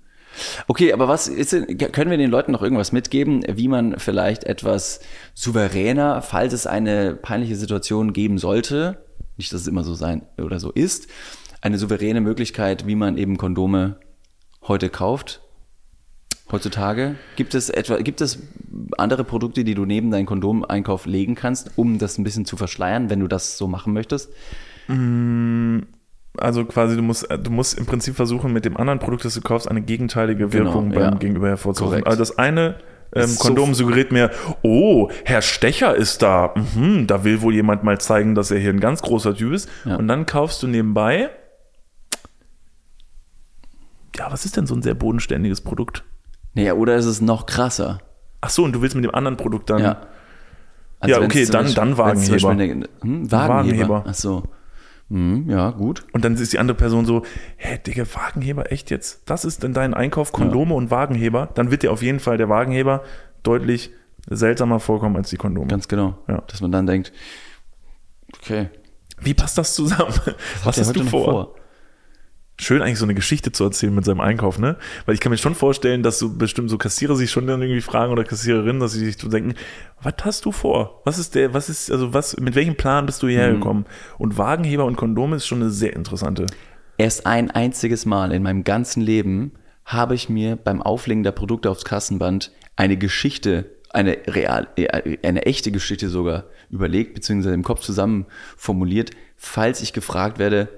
S2: Okay, aber was ist denn, können wir den Leuten noch irgendwas mitgeben, wie man vielleicht etwas souveräner, falls es eine peinliche Situation geben sollte, nicht, dass es immer so sein oder so ist, eine souveräne Möglichkeit, wie man eben Kondome heute kauft? Heutzutage gibt es etwa gibt es andere Produkte, die du neben deinen Kondomeinkauf legen kannst, um das ein bisschen zu verschleiern, wenn du das so machen möchtest?
S1: Also quasi, du musst, du musst im Prinzip versuchen, mit dem anderen Produkt, das du kaufst, eine gegenteilige
S2: Genau,
S1: Wirkung beim
S2: ja.
S1: Gegenüber hervorzurufen. Also das eine ähm,
S2: so
S1: Kondom
S2: f-
S1: suggeriert mir, oh, Herr Stecher ist da. Mhm, da will wohl jemand mal zeigen, dass er hier ein ganz großer Typ ist.
S2: Ja.
S1: Und dann kaufst du nebenbei. Ja, was ist denn so ein sehr bodenständiges Produkt?
S2: Naja, oder ist es noch krasser?
S1: Ach so, und du willst mit dem anderen Produkt dann.
S2: Ja.
S1: Ja,
S2: wenn's
S1: okay, dann-
S2: Beispiel-
S1: dann Wagenheber.
S2: Eine, hm,
S1: Wagenheber.
S2: Wagenheber. Ach so. Hm, ja, gut.
S1: Und dann ist die andere Person so, hä, Digga, Wagenheber, echt jetzt? Das ist denn dein Einkauf, Kondome und Wagenheber? Dann wird dir auf jeden Fall der Wagenheber deutlich seltsamer vorkommen als die Kondome.
S2: Ganz genau.
S1: Ja.
S2: Dass man dann denkt, okay,
S1: Wie passt das zusammen? Was
S2: der
S1: hast du
S2: noch
S1: vor? Schön eigentlich so eine Geschichte zu erzählen mit seinem Einkauf, ne? Weil ich kann mir schon vorstellen, dass so bestimmt so Kassierer sich schon dann irgendwie fragen oder Kassiererinnen, dass sie sich so denken, was hast du vor? Was ist der, was ist, also was, mit welchem Plan bist du hierher gekommen? Und Wagenheber und Kondome ist schon eine sehr interessante.
S2: Erst ein einziges Mal in meinem ganzen Leben habe ich mir beim Auflegen der Produkte aufs Kassenband eine Geschichte, eine real, äh, eine echte Geschichte sogar überlegt, beziehungsweise im Kopf zusammen formuliert, falls ich gefragt werde,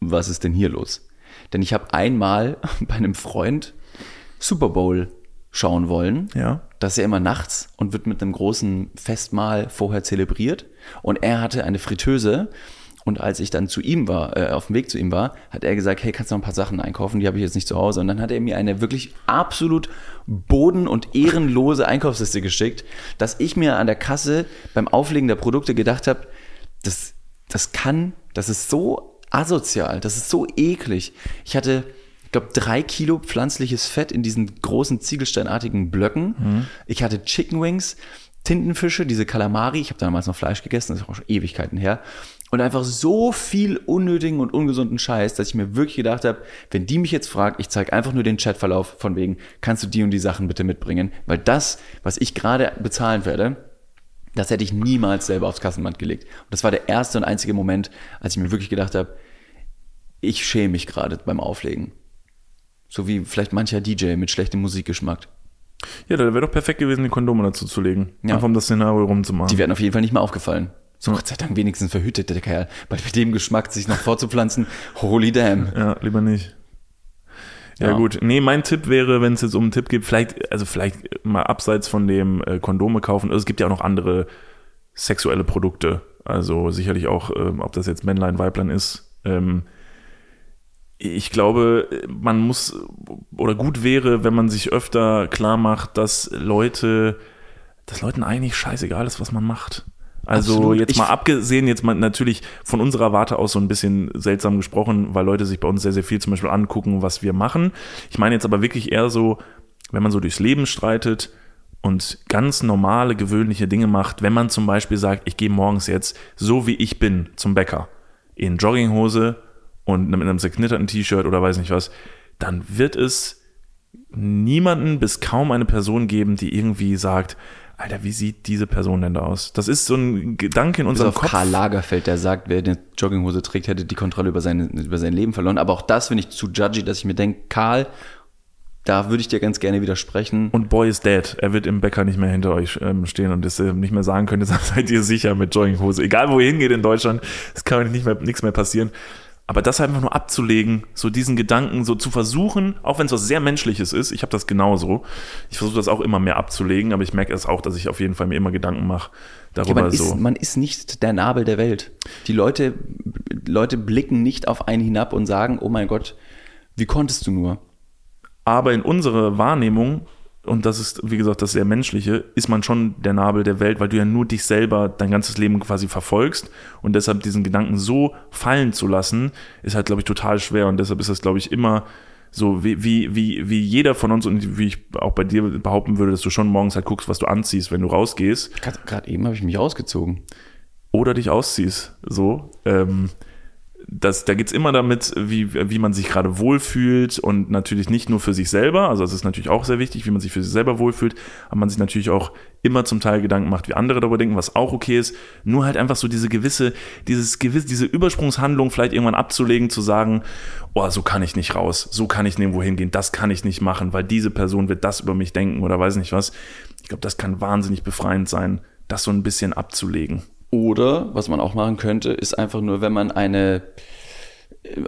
S2: was ist denn hier los? Denn ich habe einmal bei einem Freund Super Bowl schauen wollen.
S1: Ja.
S2: Das ist ja immer nachts und wird mit einem großen Festmahl vorher zelebriert. Und er hatte eine Fritteuse. Und als ich dann zu ihm war, äh, auf dem Weg zu ihm war, hat er gesagt, hey, kannst du noch ein paar Sachen einkaufen? Die habe ich jetzt nicht zu Hause. Und dann hat er mir eine wirklich absolut boden- und ehrenlose Einkaufsliste geschickt, dass ich mir an der Kasse beim Auflegen der Produkte gedacht habe, das, das kann, das ist so asozial, das ist so eklig. Ich hatte, ich glaube, drei Kilo pflanzliches Fett in diesen großen ziegelsteinartigen Blöcken. Ich hatte Chicken Wings, Tintenfische, diese Kalamari. Ich habe damals noch Fleisch gegessen, das ist auch schon Ewigkeiten her. Und einfach so viel unnötigen und ungesunden Scheiß, dass ich mir wirklich gedacht habe, wenn die mich jetzt fragt, ich zeige einfach nur den Chatverlauf von wegen, kannst du die und die Sachen bitte mitbringen? Weil das, was ich gerade bezahlen werde, das hätte ich niemals selber aufs Kassenband gelegt. Und das war der erste und einzige Moment, als ich mir wirklich gedacht habe, ich schäme mich gerade beim Auflegen. So wie vielleicht mancher DJ mit schlechtem Musikgeschmack.
S1: Ja, da wäre doch perfekt gewesen, die Kondome dazu zu legen.
S2: Ja.
S1: Einfach um das Szenario rumzumachen.
S2: Die werden auf jeden Fall nicht mehr aufgefallen. So Gott sei Dank wenigstens verhütet der Kerl. Weil bei dem Geschmack sich noch vorzupflanzen, holy damn.
S1: Ja, lieber nicht. Ja,
S2: Ja.
S1: gut. Nee, mein Tipp wäre, wenn es jetzt um einen Tipp geht, vielleicht, also vielleicht mal abseits von dem äh, Kondome kaufen. Also es gibt ja auch noch andere sexuelle Produkte. Also sicherlich auch, ähm, ob das jetzt Männlein, Weiblein ist. Ähm, ich glaube, man muss oder gut wäre, wenn man sich öfter klar macht, dass Leute, dass Leuten eigentlich scheißegal ist, was man macht. Also
S2: Absolut.
S1: jetzt
S2: Ich-
S1: mal abgesehen, jetzt mal natürlich von unserer Warte aus so ein bisschen seltsam gesprochen, weil Leute sich bei uns sehr, sehr viel zum Beispiel angucken, was wir machen. Ich meine jetzt aber wirklich eher so, wenn man so durchs Leben streitet und ganz normale, gewöhnliche Dinge macht, wenn man zum Beispiel sagt, ich gehe morgens jetzt so wie ich bin zum Bäcker in Jogginghose und mit einem zerknitterten T-Shirt oder weiß nicht was, dann wird es niemanden bis kaum eine Person geben, die irgendwie sagt, Alter, wie sieht diese Person denn da aus? Das ist so ein Gedanke in
S2: Bis
S1: unserem
S2: auf
S1: Kopf.
S2: Karl Lagerfeld, der sagt, wer eine Jogginghose trägt, hätte die Kontrolle über, seine, über sein Leben verloren. Aber auch das finde ich zu judgy, dass ich mir denke, Karl, da würde ich dir ganz gerne widersprechen.
S1: Und Boy is dead. Er wird im Bäcker nicht mehr hinter euch ähm, stehen und es äh, nicht mehr sagen können, seid ihr sicher mit Jogginghose. Egal wo ihr hingeht in Deutschland, es kann euch nicht mehr, nichts mehr passieren. Aber das einfach nur abzulegen, so diesen Gedanken so zu versuchen, auch wenn es was sehr Menschliches ist, ich habe das genauso. Ich versuche das auch immer mehr abzulegen, aber ich merke es auch, dass ich auf jeden Fall mir immer Gedanken mache
S2: Ja,
S1: darüber
S2: man,
S1: so.
S2: ist, man ist nicht der Nabel der Welt. Die Leute, Leute blicken nicht auf einen hinab und sagen, oh mein Gott, wie konntest du nur?
S1: Aber in unserer Wahrnehmung, und das ist, wie gesagt, das sehr Menschliche, ist man schon der Nabel der Welt, weil du ja nur dich selber dein ganzes Leben quasi verfolgst. Und deshalb diesen Gedanken so fallen zu lassen, ist halt, glaube ich, total schwer. Und deshalb ist das, glaube ich, immer so, wie, wie, wie, wie jeder von uns und wie ich auch bei dir behaupten würde, dass du schon morgens halt guckst, was du anziehst, wenn du rausgehst
S2: Gerade eben habe ich mich ausgezogen.
S1: oder dich ausziehst. So. Ähm, das, da geht's immer damit, wie, wie man sich gerade wohlfühlt und natürlich nicht nur für sich selber, also es ist natürlich auch sehr wichtig, wie man sich für sich selber wohlfühlt, aber man sich natürlich auch immer zum Teil Gedanken macht, wie andere darüber denken, was auch okay ist. Nur halt einfach so diese gewisse, dieses gewisse, diese Übersprungshandlung vielleicht irgendwann abzulegen, zu sagen, oh, so kann ich nicht raus, so kann ich nirgendwo hingehen, das kann ich nicht machen, weil diese Person wird das über mich denken oder weiß nicht was. Ich glaube, das kann wahnsinnig befreiend sein, das so ein bisschen abzulegen.
S2: Oder, was man auch machen könnte, ist einfach nur, wenn man eine,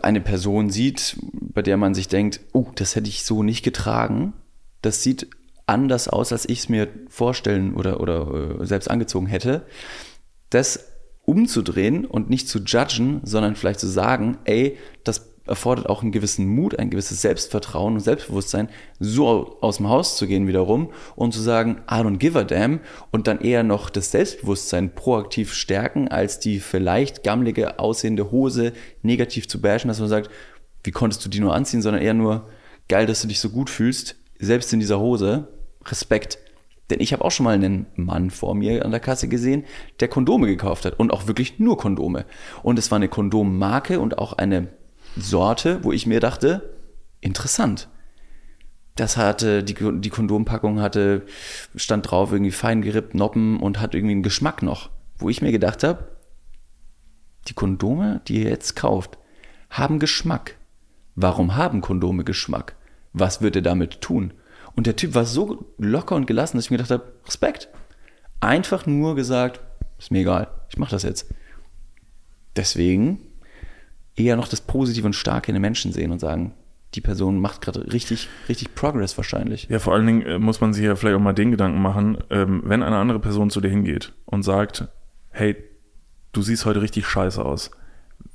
S2: eine Person sieht, bei der man sich denkt, oh, das hätte ich so nicht getragen. Das sieht anders aus, als ich es mir vorstellen oder, oder äh, selbst angezogen hätte. Das umzudrehen und nicht zu judgen, sondern vielleicht zu sagen, ey, das erfordert auch einen gewissen Mut, ein gewisses Selbstvertrauen und Selbstbewusstsein, so aus dem Haus zu gehen wiederum und zu sagen, I don't give a damn und dann eher noch das Selbstbewusstsein proaktiv stärken, als die vielleicht gammelige aussehende Hose negativ zu bashen, dass man sagt, wie konntest du die nur anziehen, sondern eher nur, geil, dass du dich so gut fühlst, selbst in dieser Hose, Respekt. Denn ich habe auch schon mal einen Mann vor mir an der Kasse gesehen, der Kondome gekauft hat und auch wirklich nur Kondome. Und es war eine Kondommarke und auch eine Sorte, wo ich mir dachte, interessant. Das hatte, die, die Kondompackung hatte, stand drauf, irgendwie fein gerippt, Noppen und hat irgendwie einen Geschmack noch. Wo ich mir gedacht habe, die Kondome, die ihr jetzt kauft, haben Geschmack. Warum haben Kondome Geschmack? Was wird er damit tun? Und der Typ war so locker und gelassen, dass ich mir gedacht habe, Respekt. Einfach nur gesagt, ist mir egal, ich mache das jetzt. Deswegen eher noch das Positive und Starke in den Menschen sehen und sagen, die Person macht gerade richtig, richtig Progress wahrscheinlich.
S1: Ja, vor allen Dingen äh, muss man sich ja vielleicht auch mal den Gedanken machen, ähm, wenn eine andere Person zu dir hingeht und sagt, hey, du siehst heute richtig scheiße aus.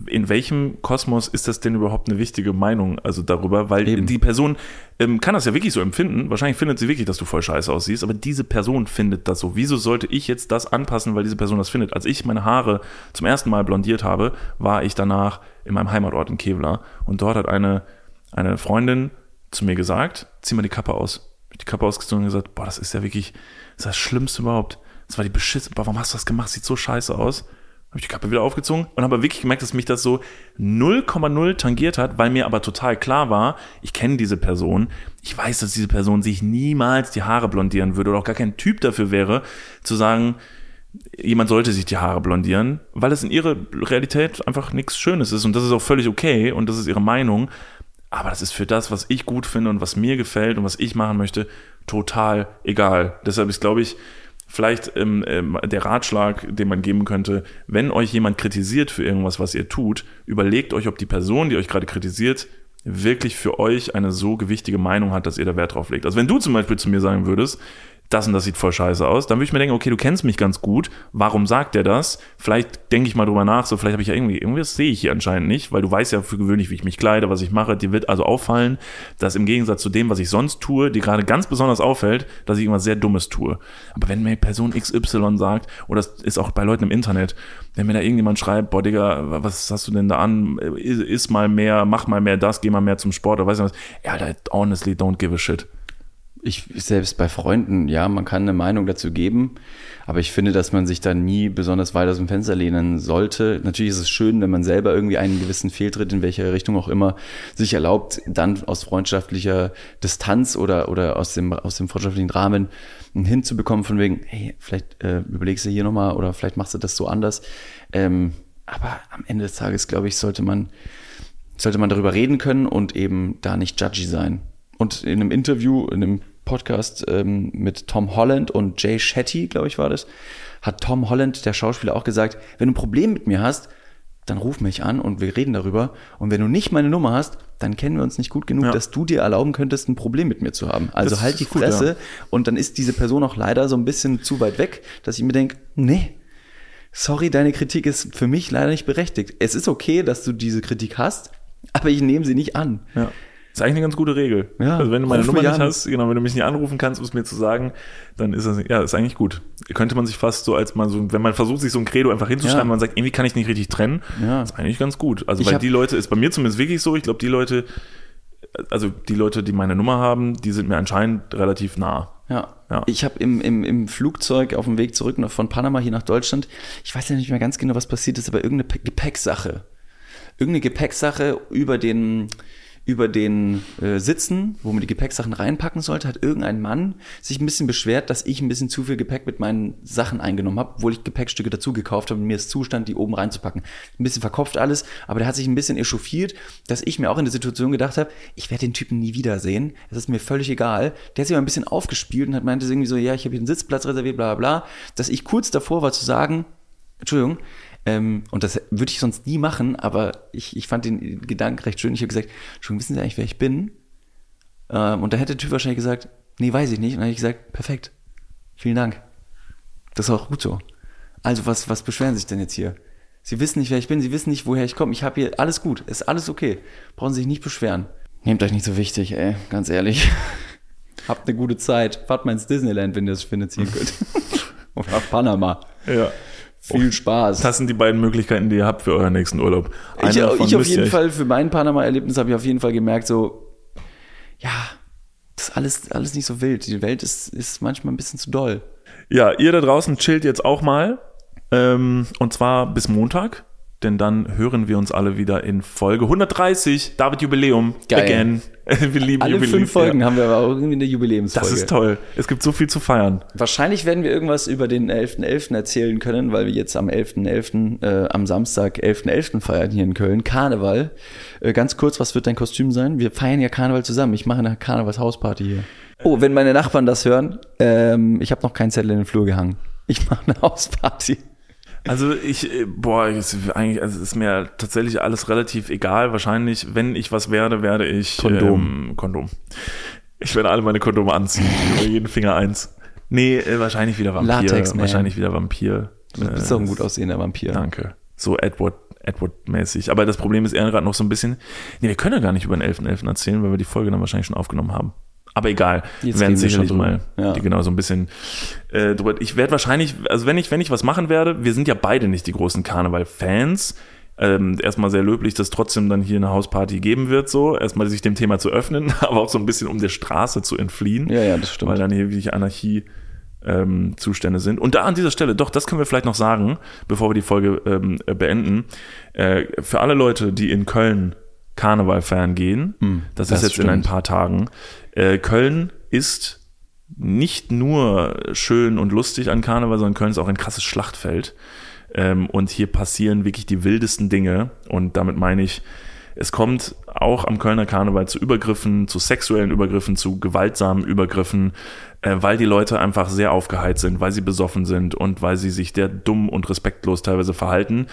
S1: In welchem Kosmos ist das denn überhaupt eine wichtige Meinung also darüber? Weil
S2: Eben.
S1: die Person ähm, kann das ja wirklich so empfinden. Wahrscheinlich findet sie wirklich, dass du voll scheiße aussiehst, aber diese Person findet das so. Wieso sollte ich jetzt das anpassen, weil diese Person das findet? Als ich meine Haare zum ersten Mal blondiert habe, war ich danach in meinem Heimatort in Kevlar und dort hat eine, eine Freundin zu mir gesagt, zieh mal die Kappe aus. Ich die Kappe ausgezogen und gesagt, boah, das ist ja wirklich das, ist das Schlimmste überhaupt. Das war die Beschiss, boah, warum hast du das gemacht? Sieht so scheiße aus. Habe ich die Kappe wieder aufgezogen und habe wirklich gemerkt, dass mich das so 0,0 tangiert hat, weil mir aber total klar war, ich kenne diese Person, ich weiß, dass diese Person sich niemals die Haare blondieren würde oder auch gar kein Typ dafür wäre, zu sagen, jemand sollte sich die Haare blondieren, weil es in ihrer Realität einfach nichts Schönes ist und das ist auch völlig okay und das ist ihre Meinung. Aber das ist für das, was ich gut finde und was mir gefällt und was ich machen möchte, total egal. Deshalb ist, glaube ich, vielleicht ähm, ähm, der Ratschlag, den man geben könnte, wenn euch jemand kritisiert für irgendwas, was ihr tut, überlegt euch, ob die Person, die euch gerade kritisiert, wirklich für euch eine so gewichtige Meinung hat, dass ihr da Wert drauf legt. Also wenn du zum Beispiel zu mir sagen würdest, das und das sieht voll scheiße aus, dann würde ich mir denken, okay, du kennst mich ganz gut, warum sagt der das? Vielleicht denke ich mal drüber nach, so vielleicht habe ich ja irgendwie, irgendwas sehe ich hier anscheinend nicht, weil du weißt ja für gewöhnlich, wie ich mich kleide, was ich mache, dir wird also auffallen, dass im Gegensatz zu dem, was ich sonst tue, dir gerade ganz besonders auffällt, dass ich irgendwas sehr Dummes tue. Aber wenn mir Person XY sagt, oder das ist auch bei Leuten im Internet, wenn mir da irgendjemand schreibt, boah Digga, was hast du denn da an, is, is mal mehr, mach mal mehr das, geh mal mehr zum Sport, oder weiß ich was, ja, honestly, don't give a shit
S2: Ich selbst bei Freunden, ja, man kann eine Meinung dazu geben, aber ich finde, dass man sich da nie besonders weit aus dem Fenster lehnen sollte. Natürlich ist es schön, wenn man selber irgendwie einen gewissen Fehltritt, in welcher Richtung auch immer, sich erlaubt, dann aus freundschaftlicher Distanz oder, oder aus dem, aus dem freundschaftlichen Rahmen hinzubekommen, von wegen, hey, vielleicht äh, überlegst du hier nochmal oder vielleicht machst du das so anders. Ähm, aber am Ende des Tages, glaube ich, sollte man, sollte man darüber reden können und eben da nicht judgy sein. Und in einem Interview, in einem Podcast ähm, mit Tom Holland und Jay Shetty, glaube ich, war das, hat Tom Holland, der Schauspieler, auch gesagt, wenn du ein Problem mit mir hast, dann ruf mich an und wir reden darüber. Und wenn du nicht meine Nummer hast, dann kennen wir uns nicht gut genug,
S1: Ja.
S2: dass du dir erlauben könntest, ein Problem mit mir zu haben. Also
S1: Das
S2: halt die
S1: gut,
S2: Fresse.
S1: ja.
S2: Und dann ist diese Person auch leider so ein bisschen zu weit weg, dass ich mir denke, nee, sorry, deine Kritik ist für mich leider nicht berechtigt. Es ist okay, dass du diese Kritik hast, aber ich nehme sie nicht an.
S1: Ja. Ist eigentlich eine ganz gute Regel.
S2: Ja,
S1: also wenn du meine Nummer nicht hast, genau, wenn du mich nicht anrufen kannst, um es mir zu sagen, dann ist das, ja, ist eigentlich gut. Könnte man sich fast so als man so, wenn man versucht, sich so ein Credo einfach hinzuschreiben,
S2: Ja.
S1: man sagt, irgendwie kann ich nicht richtig trennen,
S2: Ja.
S1: ist eigentlich ganz gut. Also,
S2: Ich
S1: weil die Leute, ist bei mir zumindest wirklich so, ich glaube, die Leute, also die Leute, die meine Nummer haben, die sind mir anscheinend relativ nah.
S2: Ja.
S1: Ja.
S2: Ich habe im, im, im Flugzeug auf dem Weg zurück noch von Panama hier nach Deutschland, ich weiß ja nicht mehr ganz genau, was passiert ist, aber irgendeine Gepäcksache. Irgendeine Gepäcksache über den, über den äh, Sitzen, wo man die Gepäcksachen reinpacken sollte, hat irgendein Mann sich ein bisschen beschwert, dass ich ein bisschen zu viel Gepäck mit meinen Sachen eingenommen habe, obwohl ich Gepäckstücke dazu gekauft habe und mir es zustand, die oben reinzupacken. Ein bisschen verkopft alles, aber der hat sich ein bisschen echauffiert, dass ich mir auch in der Situation gedacht habe, ich werde den Typen nie wiedersehen. Es ist mir völlig egal. Der hat sich aber ein bisschen aufgespielt und hat meinte irgendwie so, ja, ich habe hier einen Sitzplatz reserviert, bla bla bla, dass ich kurz davor war zu sagen, Entschuldigung, ähm, und das würde ich sonst nie machen, aber ich, ich fand den Gedanken recht schön. Ich habe gesagt, Entschuldigung, wissen Sie eigentlich, wer ich bin? Ähm, und da hätte der Typ wahrscheinlich gesagt, nee, weiß ich nicht. Und dann habe ich gesagt, perfekt, vielen Dank. Das ist auch gut so. Also was, was beschweren Sie sich denn jetzt hier? Sie wissen nicht, wer ich bin, Sie wissen nicht, woher ich komme. Ich habe hier alles gut, ist alles okay. Brauchen Sie sich nicht beschweren. Nehmt euch nicht so wichtig, ey, ganz ehrlich. Habt eine gute Zeit. Fahrt mal ins Disneyland, wenn ihr das finanzieren könnt. Oder nach Panama.
S1: Ja.
S2: Viel Spaß.
S1: Das sind die beiden Möglichkeiten, die ihr habt für euren nächsten Urlaub. Eine
S2: ich, ich auf jeden Fall, für mein Panama-Erlebnis habe ich auf jeden Fall gemerkt, so, ja, das ist alles, alles nicht so wild. Die Welt ist, ist manchmal ein bisschen zu doll.
S1: Ja, ihr da draußen chillt jetzt auch mal. Ähm, und zwar bis Montag. Denn dann hören wir uns alle wieder in Folge 130. David Jubiläum.
S2: Geil.
S1: Again. Wir lieben
S2: Alle
S1: Jubiläum.
S2: fünf Folgen
S1: Ja.
S2: haben wir aber auch irgendwie eine Jubiläumsfolge.
S1: Das ist toll. Es gibt so viel zu feiern.
S2: Wahrscheinlich werden wir irgendwas über den 11.11. erzählen können, weil wir jetzt am 11.11., äh, am Samstag 11.11. feiern hier in Köln. Karneval. Äh, ganz kurz, was wird dein Kostüm sein? Wir feiern ja Karneval zusammen. Ich mache eine Karnevalshausparty hier. Oh, wenn meine Nachbarn das hören, ähm, ich habe noch keinen Zettel in den Flur gehangen. Ich mache eine Hausparty.
S1: Also ich, äh, boah, es ist eigentlich, also ist mir tatsächlich alles relativ egal. Wahrscheinlich, wenn ich was werde, werde ich
S2: Kondom.
S1: Ähm, Kondom. Ich werde alle meine Kondome anziehen. über jeden Finger eins. Nee, äh, wahrscheinlich wieder Vampir.
S2: Latex, man.
S1: wahrscheinlich wieder Vampir.
S2: Du bist
S1: Äh,
S2: doch ein gut aussehender Vampir.
S1: Danke. So Edward, Edward-mäßig. Aber das Problem ist eher gerade noch so ein bisschen, nee, wir können ja gar nicht über den 11.11. erzählen, weil wir die Folge dann wahrscheinlich schon aufgenommen haben. Aber egal,
S2: Jetzt
S1: werden sicherlich
S2: schon
S1: mal.
S2: Ja.
S1: die, genau so ein bisschen äh, drüber. Ich werde wahrscheinlich, also wenn ich, wenn ich was machen werde, wir sind ja beide nicht die großen Karneval-Fans. Ähm, erstmal sehr löblich, dass trotzdem dann hier eine Hausparty geben wird, so. Erstmal sich dem Thema zu öffnen, aber auch so ein bisschen um der Straße zu entfliehen
S2: Ja, ja, das stimmt.
S1: weil dann hier wirklich Anarchie ähm, Zustände sind. Und da an dieser Stelle, doch, das können wir vielleicht noch sagen, bevor wir die Folge ähm, äh, beenden. Äh, für alle Leute, die in Köln Karneval feiern gehen, das,
S2: das
S1: ist jetzt in ein
S2: stimmt.
S1: paar Tagen. Äh, Köln ist nicht nur schön und lustig an Karneval, sondern Köln ist auch ein krasses Schlachtfeld. Ähm, und hier passieren wirklich die wildesten Dinge. Und damit meine ich, es kommt auch am Kölner Karneval zu Übergriffen, zu sexuellen Übergriffen, zu gewaltsamen Übergriffen, äh, weil die Leute einfach sehr aufgeheizt sind, weil sie besoffen sind und weil sie sich der dumm und respektlos teilweise verhalten.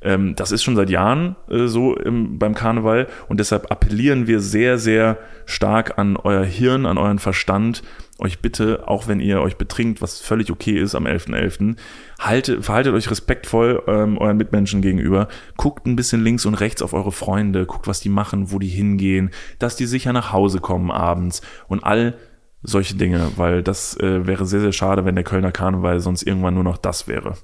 S1: Ähm, das ist schon seit Jahren äh, so im, beim Karneval und deshalb appellieren wir sehr, sehr stark an euer Hirn, an euren Verstand, euch bitte, auch wenn ihr euch betrinkt, was völlig okay ist am 11.11., halte, verhaltet euch respektvoll ähm, euren Mitmenschen gegenüber. Guckt ein bisschen links und rechts auf eure Freunde, guckt, was die machen, wo die hingehen, dass die sicher nach Hause kommen abends und all solche Dinge, weil das äh, wäre sehr, sehr schade, wenn der Kölner Karneval sonst irgendwann nur noch das wäre.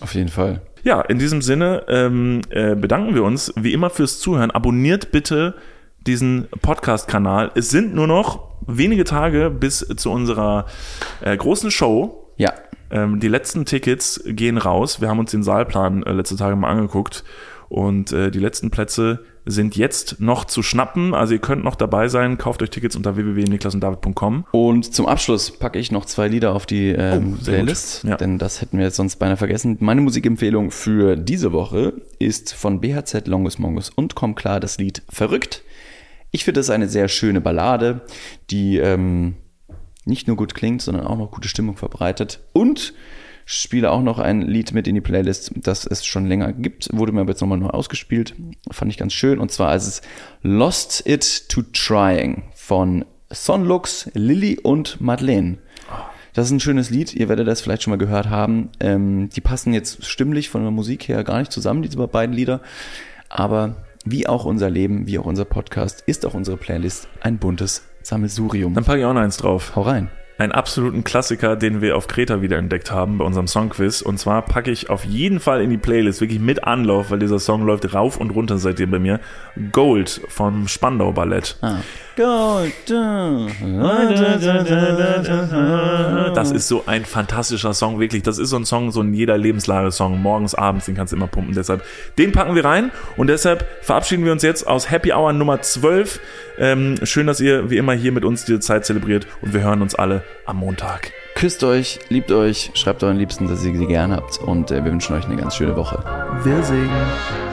S2: Auf jeden Fall.
S1: Ja, in diesem Sinne ähm, äh, bedanken wir uns wie immer fürs Zuhören. Abonniert bitte diesen Podcast-Kanal. Es sind nur noch wenige Tage bis zu unserer äh, großen Show.
S2: Ja.
S1: Ähm, die letzten Tickets gehen raus. Wir haben uns den Saalplan äh, letzte Tage mal angeguckt. Und äh, die letzten Plätze sind jetzt noch zu schnappen. Also ihr könnt noch dabei sein. Kauft euch Tickets unter www.niklasunddavid.com.
S2: Und zum Abschluss packe ich noch zwei Lieder auf die ähm,
S1: Oh.
S2: Playlist,
S1: Ja.
S2: denn das hätten wir jetzt sonst beinahe vergessen. Meine Musikempfehlung für diese Woche ist von BHZ Longus Mongus und Komm klar das Lied Verrückt. Ich finde es eine sehr schöne Ballade, die ähm, nicht nur gut klingt, sondern auch noch gute Stimmung verbreitet. Und spiele auch noch ein Lied mit in die Playlist, das es schon länger gibt, wurde mir aber jetzt nochmal neu ausgespielt. Fand ich ganz schön. Und zwar ist es Lost It to Trying von Sonlux, Lilly und Madeleine. Das ist ein schönes Lied, ihr werdet das vielleicht schon mal gehört haben. Ähm, die passen jetzt stimmlich von der Musik her gar nicht zusammen, diese beiden Lieder. Aber wie auch unser Leben, wie auch unser Podcast, ist auch unsere Playlist ein buntes Sammelsurium.
S1: Dann packe ich auch noch eins drauf.
S2: Hau rein.
S1: Einen absoluten Klassiker, den wir auf Kreta wiederentdeckt haben bei unserem Songquiz. Und zwar packe ich auf jeden Fall in die Playlist, wirklich mit Anlauf, weil dieser Song läuft rauf und runter seitdem bei mir. Gold vom Spandau Ballett.
S2: Ah. Gold.
S1: Das ist so ein fantastischer Song, wirklich. Das ist so ein Song, so ein jeder Lebenslage-Song. Morgens, abends, den kannst du immer pumpen. Deshalb, den packen wir rein. Und deshalb verabschieden wir uns jetzt aus Happy Hour Nummer 12. Ähm, schön, dass ihr wie immer hier mit uns diese Zeit zelebriert. Und wir hören uns alle am Montag.
S2: Küsst euch, liebt euch, schreibt euren Liebsten, dass ihr sie gern habt und äh, wir wünschen euch eine ganz schöne Woche.
S4: Wir singen.